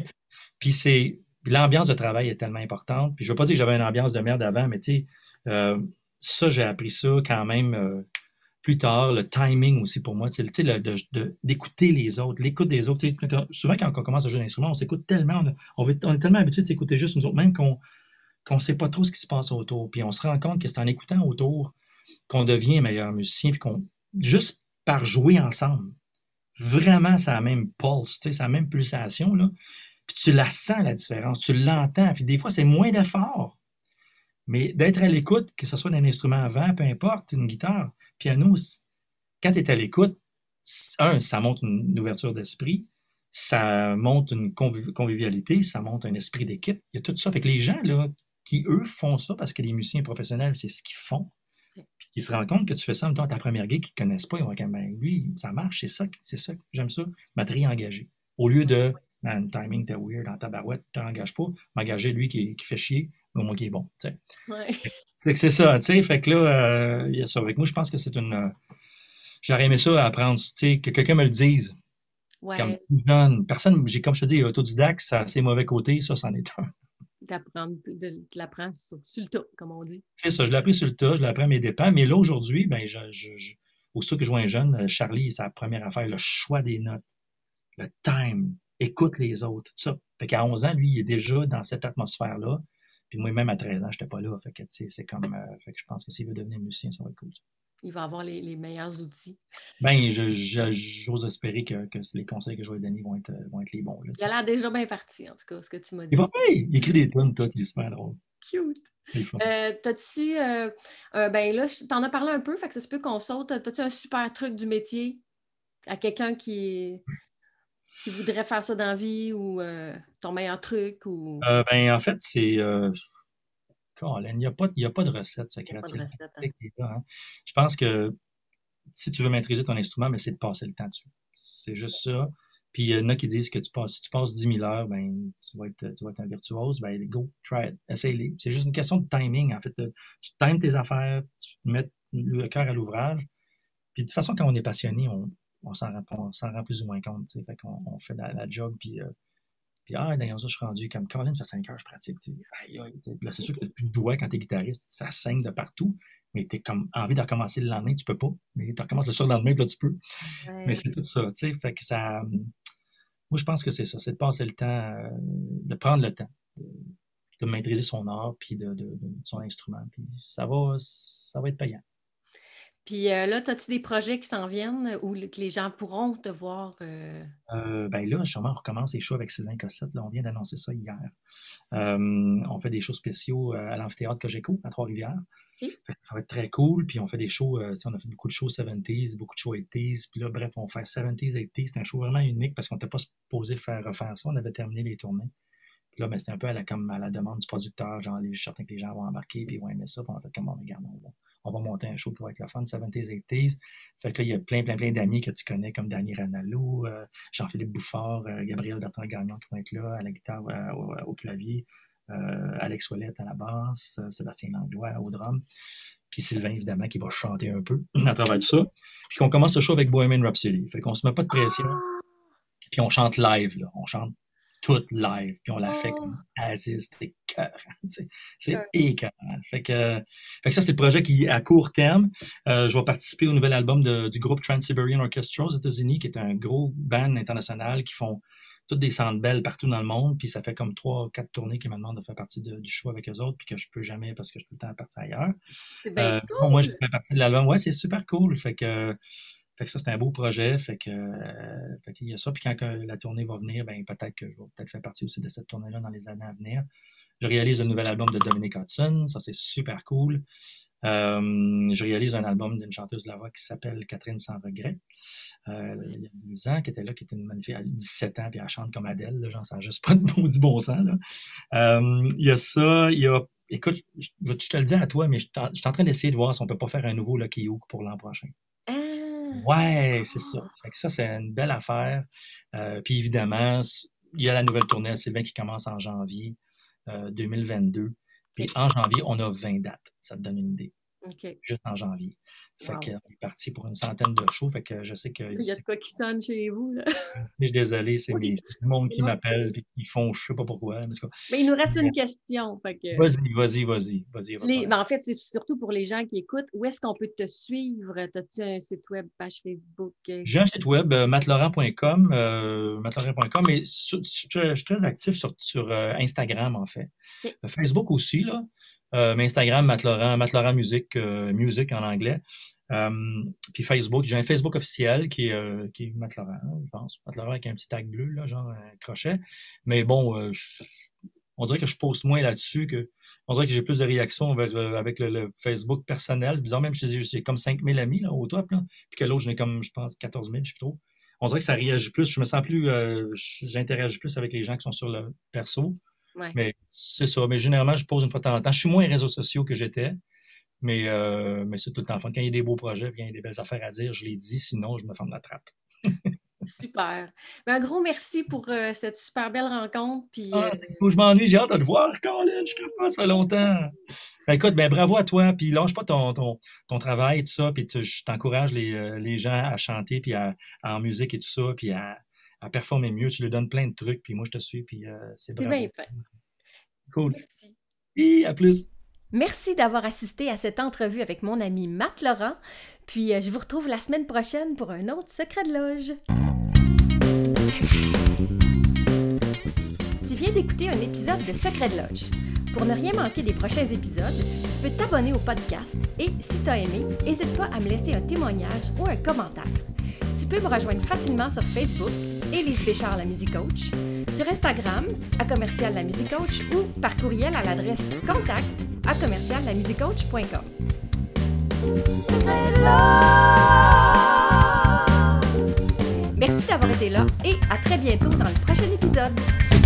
Puis c'est l'ambiance de travail est tellement importante. Puis je veux pas dire que j'avais une ambiance de merde avant, mais tu sais, euh, ça, j'ai appris ça quand même euh, plus tard. Le timing aussi pour moi, tu sais, d'écouter les autres, l'écoute des autres. souvent, quand on commence à jouer un instrument, on s'écoute tellement, on, est tellement habitué de s'écouter juste nous autres, même qu'on ne sait pas trop ce qui se passe autour. Puis on se rend compte que c'est en écoutant autour qu'on devient meilleur musicien, puis qu'on juste par jouer ensemble, vraiment, ça a même pulse, tu ça a même pulsation, là. Puis tu la sens, la différence, tu l'entends, puis des fois, c'est moins d'effort. Mais d'être à l'écoute, que ce soit d'un instrument avant, peu importe, une guitare, piano, quand tu es à l'écoute, un, ça montre une, ouverture d'esprit, ça montre une convivialité, ça montre un esprit d'équipe. Il y a tout ça. Fait que les gens là, qui, eux, font ça parce que les musiciens professionnels, c'est ce qu'ils font. Puis ils se rendent compte que tu fais ça en même temps à ta première gig qu'ils ne connaissent pas. Ils vont dire, ben, lui, ça marche, c'est ça, c'est ça, j'aime ça. Batterie engagée. Au lieu de, man, timing, t'es weird, dans ta barouette, tu n'engages pas, m'engager lui qui, qui fait chier, au moins qui est bon. Ouais. C'est que c'est ça, tu sais. Fait que là, il y a ça. Avec moi, je pense que c'est une. Euh, j'aurais aimé ça apprendre, tu sais, que quelqu'un me le dise. Ouais. Comme jeune. Personne, j'ai, comme je te dis, autodidacte, ça a ses mauvais côtés, ça, c'en est un. D'apprendre, de, l'apprendre sur, le tas, comme on dit. C'est ça, je appris sur le tas, je appris à mes dépens. Mais là, aujourd'hui, ben, je, je, aussitôt que je vois un jeune, euh, Charlie, sa première affaire, le choix des notes, le time, écoute les autres, tout ça. Fait qu'à 11 ans, lui, il est déjà dans cette atmosphère-là. Puis moi, même à 13 ans, je n'étais pas là. Fait que, c'est comme, euh, fait que je pense que s'il veut devenir musicien, ça va être cool. Il va avoir les, meilleurs outils. Ben, j'ose espérer que, les conseils que je vais donner vont être, vont être les bons. Là, il a l'air déjà bien parti, en tout cas, ce que tu m'as dit. Il va il écrit des tonnes, tout, il est super drôle. Cute. Euh, T'as-tu, euh, ben là, t'en as parlé un peu, fait que ça se peut qu'on saute. T'as-tu un super truc du métier? À quelqu'un qui, qui voudrait faire ça dans la vie ou euh, ton meilleur truc? Ou... Euh, ben, en fait, c'est. Euh, il n'y a, pas, a pas de recette secrète. Hein. Hein. Je pense que si tu veux maîtriser ton instrument, mais c'est de passer le temps dessus. C'est juste ça. Puis il y en a qui disent que tu passes, si tu passes 10 000 heures, ben, tu, vas être, tu vas être un virtuose. Ben, go, try it, essaye-les. C'est juste une question de timing, en fait. Tu times tes affaires, tu mets le cœur à l'ouvrage. Puis de toute façon, quand on est passionné, on, on s'en rend, plus ou moins compte. Fait qu'on on fait la, job, puis, euh, puis ah, d'ailleurs, ça, je suis rendu comme Colin, ça fait 5 heures, je pratique. Aïe, aïe, là, c'est sûr que tu plus de doigts quand tu es guitariste, ça saigne de partout, mais tu as comme envie de recommencer le lendemain, tu peux pas, mais tu recommences le surlendemain, puis là, tu peux. Mais c'est tout ça, tu sais, fait que ça. Moi, je pense que c'est ça, c'est de passer le temps, euh, de prendre le temps, de, maîtriser son art, puis de, de, son instrument, puis ça va, ça va être payant. Puis euh, là, as-tu des projets qui s'en viennent ou que les gens pourront te voir? Euh? Euh, ben là, sûrement, on recommence les shows avec Sylvain Cossette. Là, on vient d'annoncer ça hier. on fait des shows spéciaux à l'amphithéâtre Cogeco à Trois-Rivières. Ça va être très cool. Puis on fait des shows, on a fait beaucoup de shows 70s, beaucoup de shows 80s. Puis là, bref, on fait 70s, 80s. C'est un show vraiment unique parce qu'on n'était pas supposé faire refaire ça. On avait terminé les tournées. Là, ben, c'était un peu à la, comme à la demande du producteur, genre, les, je suis certain que les gens vont embarquer, puis ils vont aimer ça. Puis on a fait comme, on regarde, on va, on va monter un show qui va être le fun, 70s, 80s. Fait que là, il y a plein, plein, plein d'amis que tu connais, comme Danny Ranallo, euh, Jean-Philippe Bouffard, euh, Gabriel Bertrand-Gagnon qui vont être là, à la guitare, euh, au, clavier, Alex Ouellette à la basse, Sébastien Langlois au drum, puis Sylvain, évidemment, qui va chanter un peu à travers tout ça. Puis qu'on commence le show avec Bohemian Rhapsody. Fait qu'on se met pas de pression. Puis on chante live, là. On chante toute live, puis on l'a fait comme oh. Aziz, c'était cœur, c'est écœurant. Fait que, fait que ça, c'est le projet qui, à court terme, euh, je vais participer au nouvel album de, du groupe Trans-Siberian Orchestra aux États-Unis, qui est un gros band international qui font toutes des belles partout dans le monde, puis ça fait comme trois, quatre tournées qui me demandent de faire partie du show avec eux autres, puis que je peux jamais parce que je peux tout le temps partir ailleurs. Euh, cool. Moi, je fais partie de l'album. Ouais, c'est super cool. Fait que fait que ça, c'est un beau projet. Fait que, euh, qu'il y a ça. Puis quand la tournée va venir, ben, peut-être que je vais peut-être faire partie aussi de cette tournée-là dans les années à venir. Je réalise un nouvel album de Dominic Hudson. Ça, c'est super cool. Euh, je réalise un album d'une chanteuse de la voix qui s'appelle Catherine Sans Regret. Euh, il y a 12 ans, qui était là, qui était une magnifique, à 17 ans, puis elle chante comme Adèle. Genre, ça juste pas de maudit bon sens. Là. Il y a ça, il y a. Écoute, je, te le dis à toi, mais je suis en train d'essayer de voir si on peut pas faire un nouveau Lucky Hook pour l'an prochain. Ouais, c'est ça. Fait que ça, c'est une belle affaire. Euh, puis évidemment, il y a la nouvelle tournée à Sylvain qui commence en janvier. 2022. Puis en janvier, on a 20 dates. Ça te donne une idée. OK. Juste en janvier. Fait Wow. qu'on est parti pour une centaine de shows. Fait que je sais que. Il y a de quoi qui sonne chez vous. Là. Je suis désolé, c'est Oui. le monde qui m'appelle et qui font, je sais pas pourquoi. mais il nous reste une question. Que, Vas-y, vas-y, vas-y. Vas-y. va les- ben, en fait, c'est surtout pour les gens qui écoutent. Où est-ce qu'on peut te suivre? As-tu un site web, page Facebook? J'ai un site web, euh, matlaurent.com, euh, matlaurent.com, sur- je suis très actif sur, sur euh, Instagram, en fait. Euh, Facebook aussi, là. Euh, mais Instagram, Matlaurent, Matlaurent Music, euh, Music en anglais. Euh, puis Facebook, j'ai un Facebook officiel qui est, euh, qui est Matt Laurent, je pense. Matt Laurent avec un petit tag bleu, là, genre un crochet. Mais bon, euh, je- on dirait que je poste moins là-dessus que. On dirait que j'ai plus de réactions vers, euh, avec le, le Facebook personnel. C'est bizarre, même j'ai j'ai comme 5000 amis là, au top, là. Puis que l'autre, j'en ai comme, je pense, 14 000, je sais trop. On dirait que ça réagit plus. Je me sens plus. euh, J'interagis plus avec les gens qui sont sur le perso. Ouais. Mais c'est ça. Mais généralement, je pose une fois de temps en temps. Je suis moins réseaux sociaux que j'étais. Mais, euh, mais c'est tout le temps fun. Quand il y a des beaux projets, quand il y a des belles affaires à dire, je les dis. Sinon, je me ferme la trappe. Super. Ben, un gros merci pour euh, cette super belle rencontre. Puis, Ah, euh, je m'ennuie, j'ai hâte de te voir, Colin, je capote, ça fait longtemps. Ben, écoute, ben, bravo à toi, puis lâche pas ton, ton, ton travail et tout ça, puis tu- je t'encourage les, les gens à chanter, puis à, à en musique et tout ça, puis à, à performer mieux. Tu leur donnes plein de trucs, puis moi, je te suis, puis euh, c'est bravo. bien. Cool. Merci. Et à plus. Merci d'avoir assisté à cette entrevue avec mon ami Matt Laurent. Puis euh, je vous retrouve la semaine prochaine pour un autre secret de loge. Tu viens d'écouter un épisode de Secret de Loge. Pour ne rien manquer des prochains épisodes, tu peux t'abonner au podcast et, si tu as aimé, n'hésite pas à me laisser un témoignage ou un commentaire. Tu peux me rejoindre facilement sur Facebook, Élise Béchard, la musique coach, sur Instagram, à commercial la musique coach ou par courriel à l'adresse contact à commercial. Merci d'avoir été là et à très bientôt dans le prochain épisode.